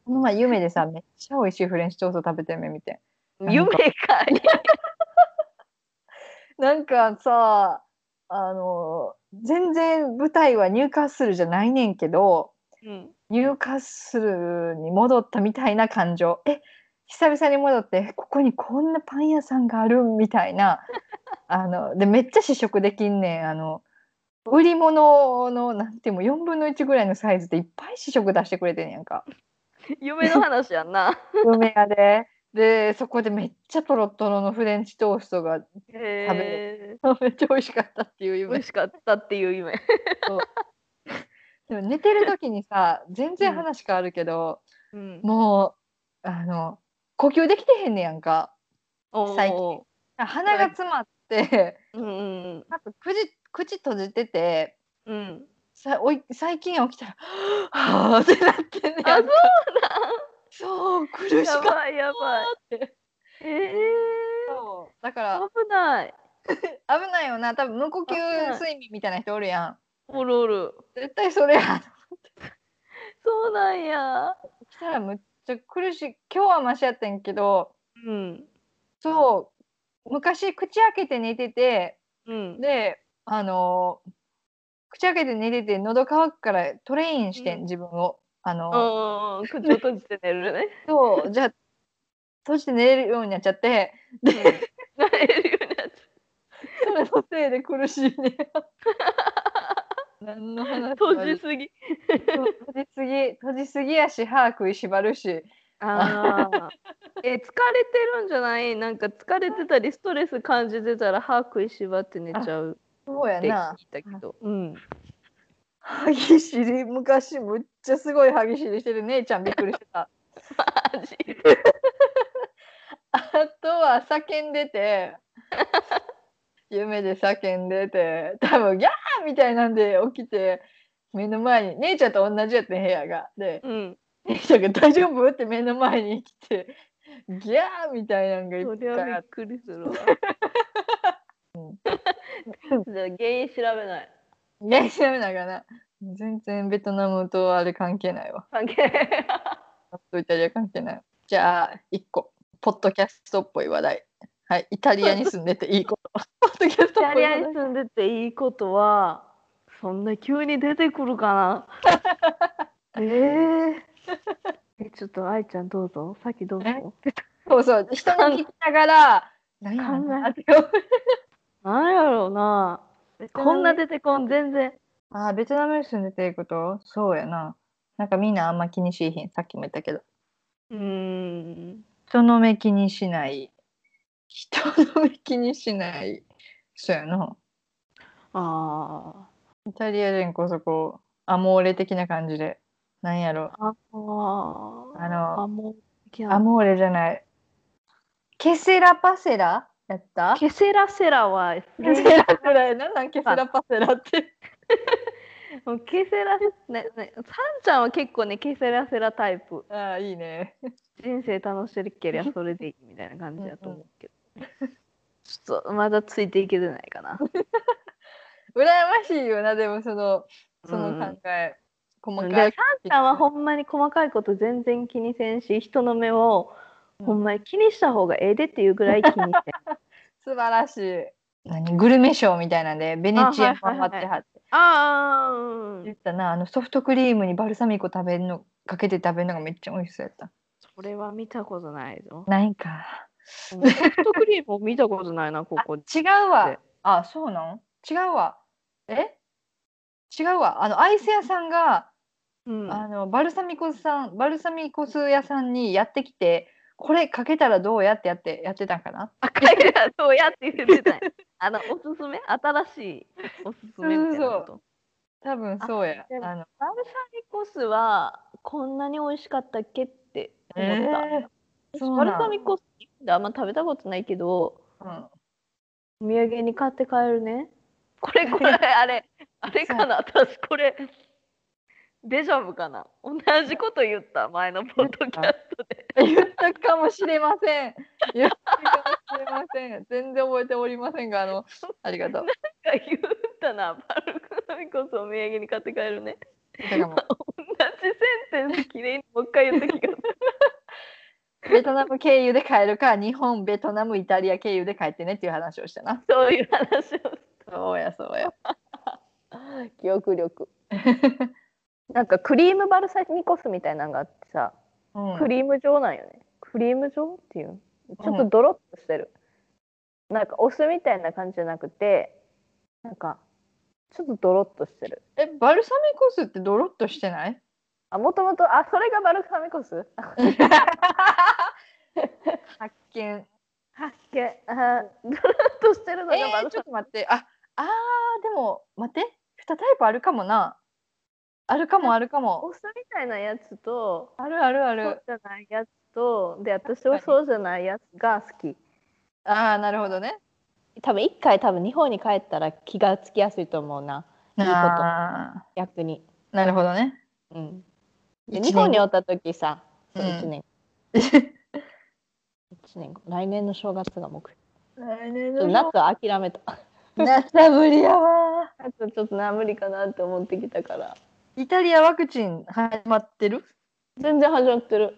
この前夢でさめっちゃ美味しいフレンチトースト食べてる目見て。なんか夢かい。なんかさあの全然舞台はニューカッスルじゃないねんけどうん。ニューカッスルに戻ったみたいな感情え久々に戻ってここにこんなパン屋さんがあるみたいな あのでめっちゃ試食できんねんあの売り物のなんていうの4分の1ぐらいのサイズでいっぱい試食出してくれてんやんか 夢の話やんな。梅屋ででそこでめっちゃトロトロのフレンチトーストがへえ。めっちゃ美味しかったっていう美夢味しかったっていう夢。でも寝てる時にさ全然話変わるけど、うん。もうあの呼吸できてへんねやんか最近お鼻が詰まってーうんうんなんか口口閉じててうん。うん。さおい最近起きたら「はあ」ってなってんねあ、やそんかそう苦しかったやばいやばい。ってええそうだから危ない。危ないよな多分無呼吸睡眠みたいな人おるやんおるおる。絶対それやそうなんや。起きたらむっちゃ苦しい今日はマシやったんやけどうん。そう昔口開けて寝ててうん。であのー口開けて寝てて喉乾くからトレインしてん、うん自分をあの。口を閉じて寝るね。そうじゃあ閉じて寝れるようになっちゃってうん。なれるようになっちそれのせいで苦しいね何の話閉じすぎ。閉じすぎ閉じすぎやし歯食いしばるしああ。え、疲れてるんじゃない？なんか疲れてたりストレス感じてたら歯食いしばって寝ちゃうそうやって聞ないたけど。うん。歯ぎしり昔むっちゃすごい歯ぎしりしてる姉ちゃんびっくりしてたマジ？あとは叫んでて夢で叫んでて多分ギャーみたいなんで起きて目の前に姉ちゃんと同じやってん部屋がでうん。姉ちゃんが「大丈夫?」って目の前に来てギャーみたいなのがいっぱいあっびっくりするわ。じゃあ原因調べない。ていや調べながら全然ベトナムとあれ関係ないわ。関係とイタリア関係ない。じゃあ1個。ポッドキャストっぽい話題。はいイタリアに住んでていいこと。ポッドキャスイトっぽい話題。タリアに住んでていいことはそんな急に出てくるかな？えー、えちょっと愛ちゃんどうぞ。さっきどうぞ。そうそう。人に聞きながら何やろうなこんな出てこん全然あーベトナムに住んでていいこと？そうやななんかみんなあんま気にしいひんさっきも言ったけどうん。人の目気にしない。人の目気にしない。そうやな。あイタリア人こそこう、アモーレ的な感じで。なんやろ。あ。ああ。あの。アモーレじゃない。ケセラパセラ？やった？ケセラセラはケセラぐらい。なんなんケセラパセラって。もうケセラねねサンちゃんは結構ねケセラセラタイプああ、いいね。人生楽しければ それでいいみたいな感じだと思うけどちょっとまだついていけてないかな 羨ましいよな、でもその、その考え。細かい。でサンちゃんはほんまに細かいこと全然気にせんし人の目をほんまに気にした方がええでっていうぐらい気にして 素晴らしい。何グルメショーみたいなんで、ベネチア回ってはって。ああうん言ったな、あのソフトクリームにバルサミコ食べるの、かけて食べるのがめっちゃ美味しそうやった。それは見たことないぞないか。ソフトクリームを見たことないな ここ違うわ。あ、そうなん？違うわ。え？違うわ。あの、アイス屋さんが、うんあの、バルサミコスさん、バルサミコス屋さんにやってきて、これかけたらどうやってやって、やってたんかな？赤いがそうやって言ってたんや。あのおすすめ？新しいおすすめみたいなこと？多分そうや。あの、バルサミコ酢はこんなに美味しかったっけって思った、えーバルサミコ酢ってあんま食べたことないけどうん。お土産に買って帰るね。これこれ あれあれかな？私これデジャブかな？同じこと言った？前のポッドキャストで言ったかもしれません。言ったかもしれません。全然覚えておりませんが、あの、ありがとう。言ったなバルサミコ酢お土産に買って帰るね同じセンテンスきれいにもう一回言った気がベトナム経由で帰るか、日本、ベトナム、イタリア経由で帰ってねっていう話をしたな。そういう話をそうや、そうや。記憶力なんかクリームバルサミコ酢みたいなのがあってさ、うん。クリーム状なんよね。クリーム状っていう？ちょっとドロッとしてる、なんかお酢みたいな感じじゃなくてなんかちょっとドロッとしてる。え、バルサミコ酢ってドロッとしてない？あもともとあそれがバルサミコ酢 発見。発見。あドロッとしてるのがえー、バルサちょっと待って。あ、あー、でも、待って。2タイプあるかもな。あるかも、あるかも。お酢みたいなやつとあるあるあそうる。じゃないやつとで私はそうじゃないやつが好き。あー、なるほどね。多分一回多分日本に帰ったら気がつきやすいと思うな。いいこと。あ逆に、ーなるほどね。うん、で日本におった時さそううん。1年、一年後。来年の正月が目来年標夏は諦めた。夏は無理やわ 夏ちょっとな無理かなって思ってきたからイタリアワクチン始まってる？全然始まってる。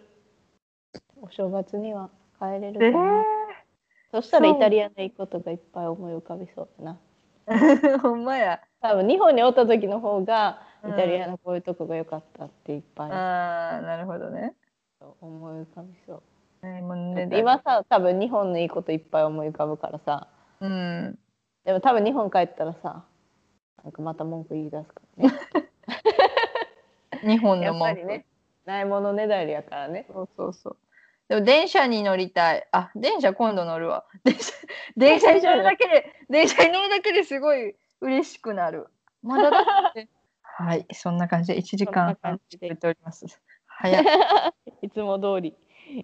お正月には帰れるえかな、そしたらイタリアのいいことがいっぱい思い浮かびそうだな。ー、ほんまや。多分日本におった時の方がうん。イタリアのこういうとこが良かったっていっぱい。ああ、なるほどね。思い浮かびそう。えーもうね今さ多分日本のいいこといっぱい思い浮かぶからさ。うん。でも多分日本帰ったらさなんかまた文句言い出すからね 日本やのもんっぱりねないものねだりやからねそうそうそう。でも電車に乗りたい。あ、電車今度乗るわ。電 車電車に乗るだけで、電車に乗るだけですごい嬉しくなる。まだだって。はい、そんな感じで1時間感じでやっております。早い。いいつも通り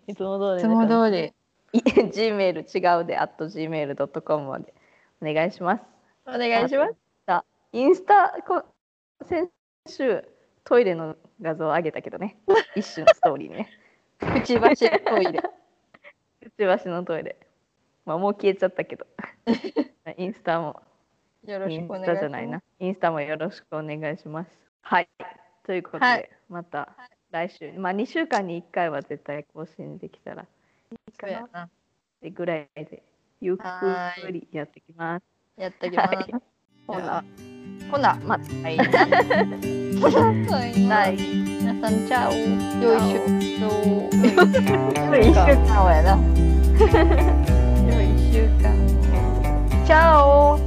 いつも通りつも通り。り G メール違うで at gmail.com までお願いしますお願いします。インスタこ先週トイレの画像を上げたけどね 一瞬ストーリーにねくちばしトイレ。くちばしのトイレまあもう消えちゃったけど インスタもよろインスしくお願いします。タじゃないな。インスタもよろしくお願いします。はい。ということで、はいまた来週、まあ2週間に1回は絶対更新できたらいいかなっ。てぐらいで、ゆっはくりやってきます。やってきます。はいほな、ほな、また、はい。大那咱下午又一学周，又一週間我，又一週間，下，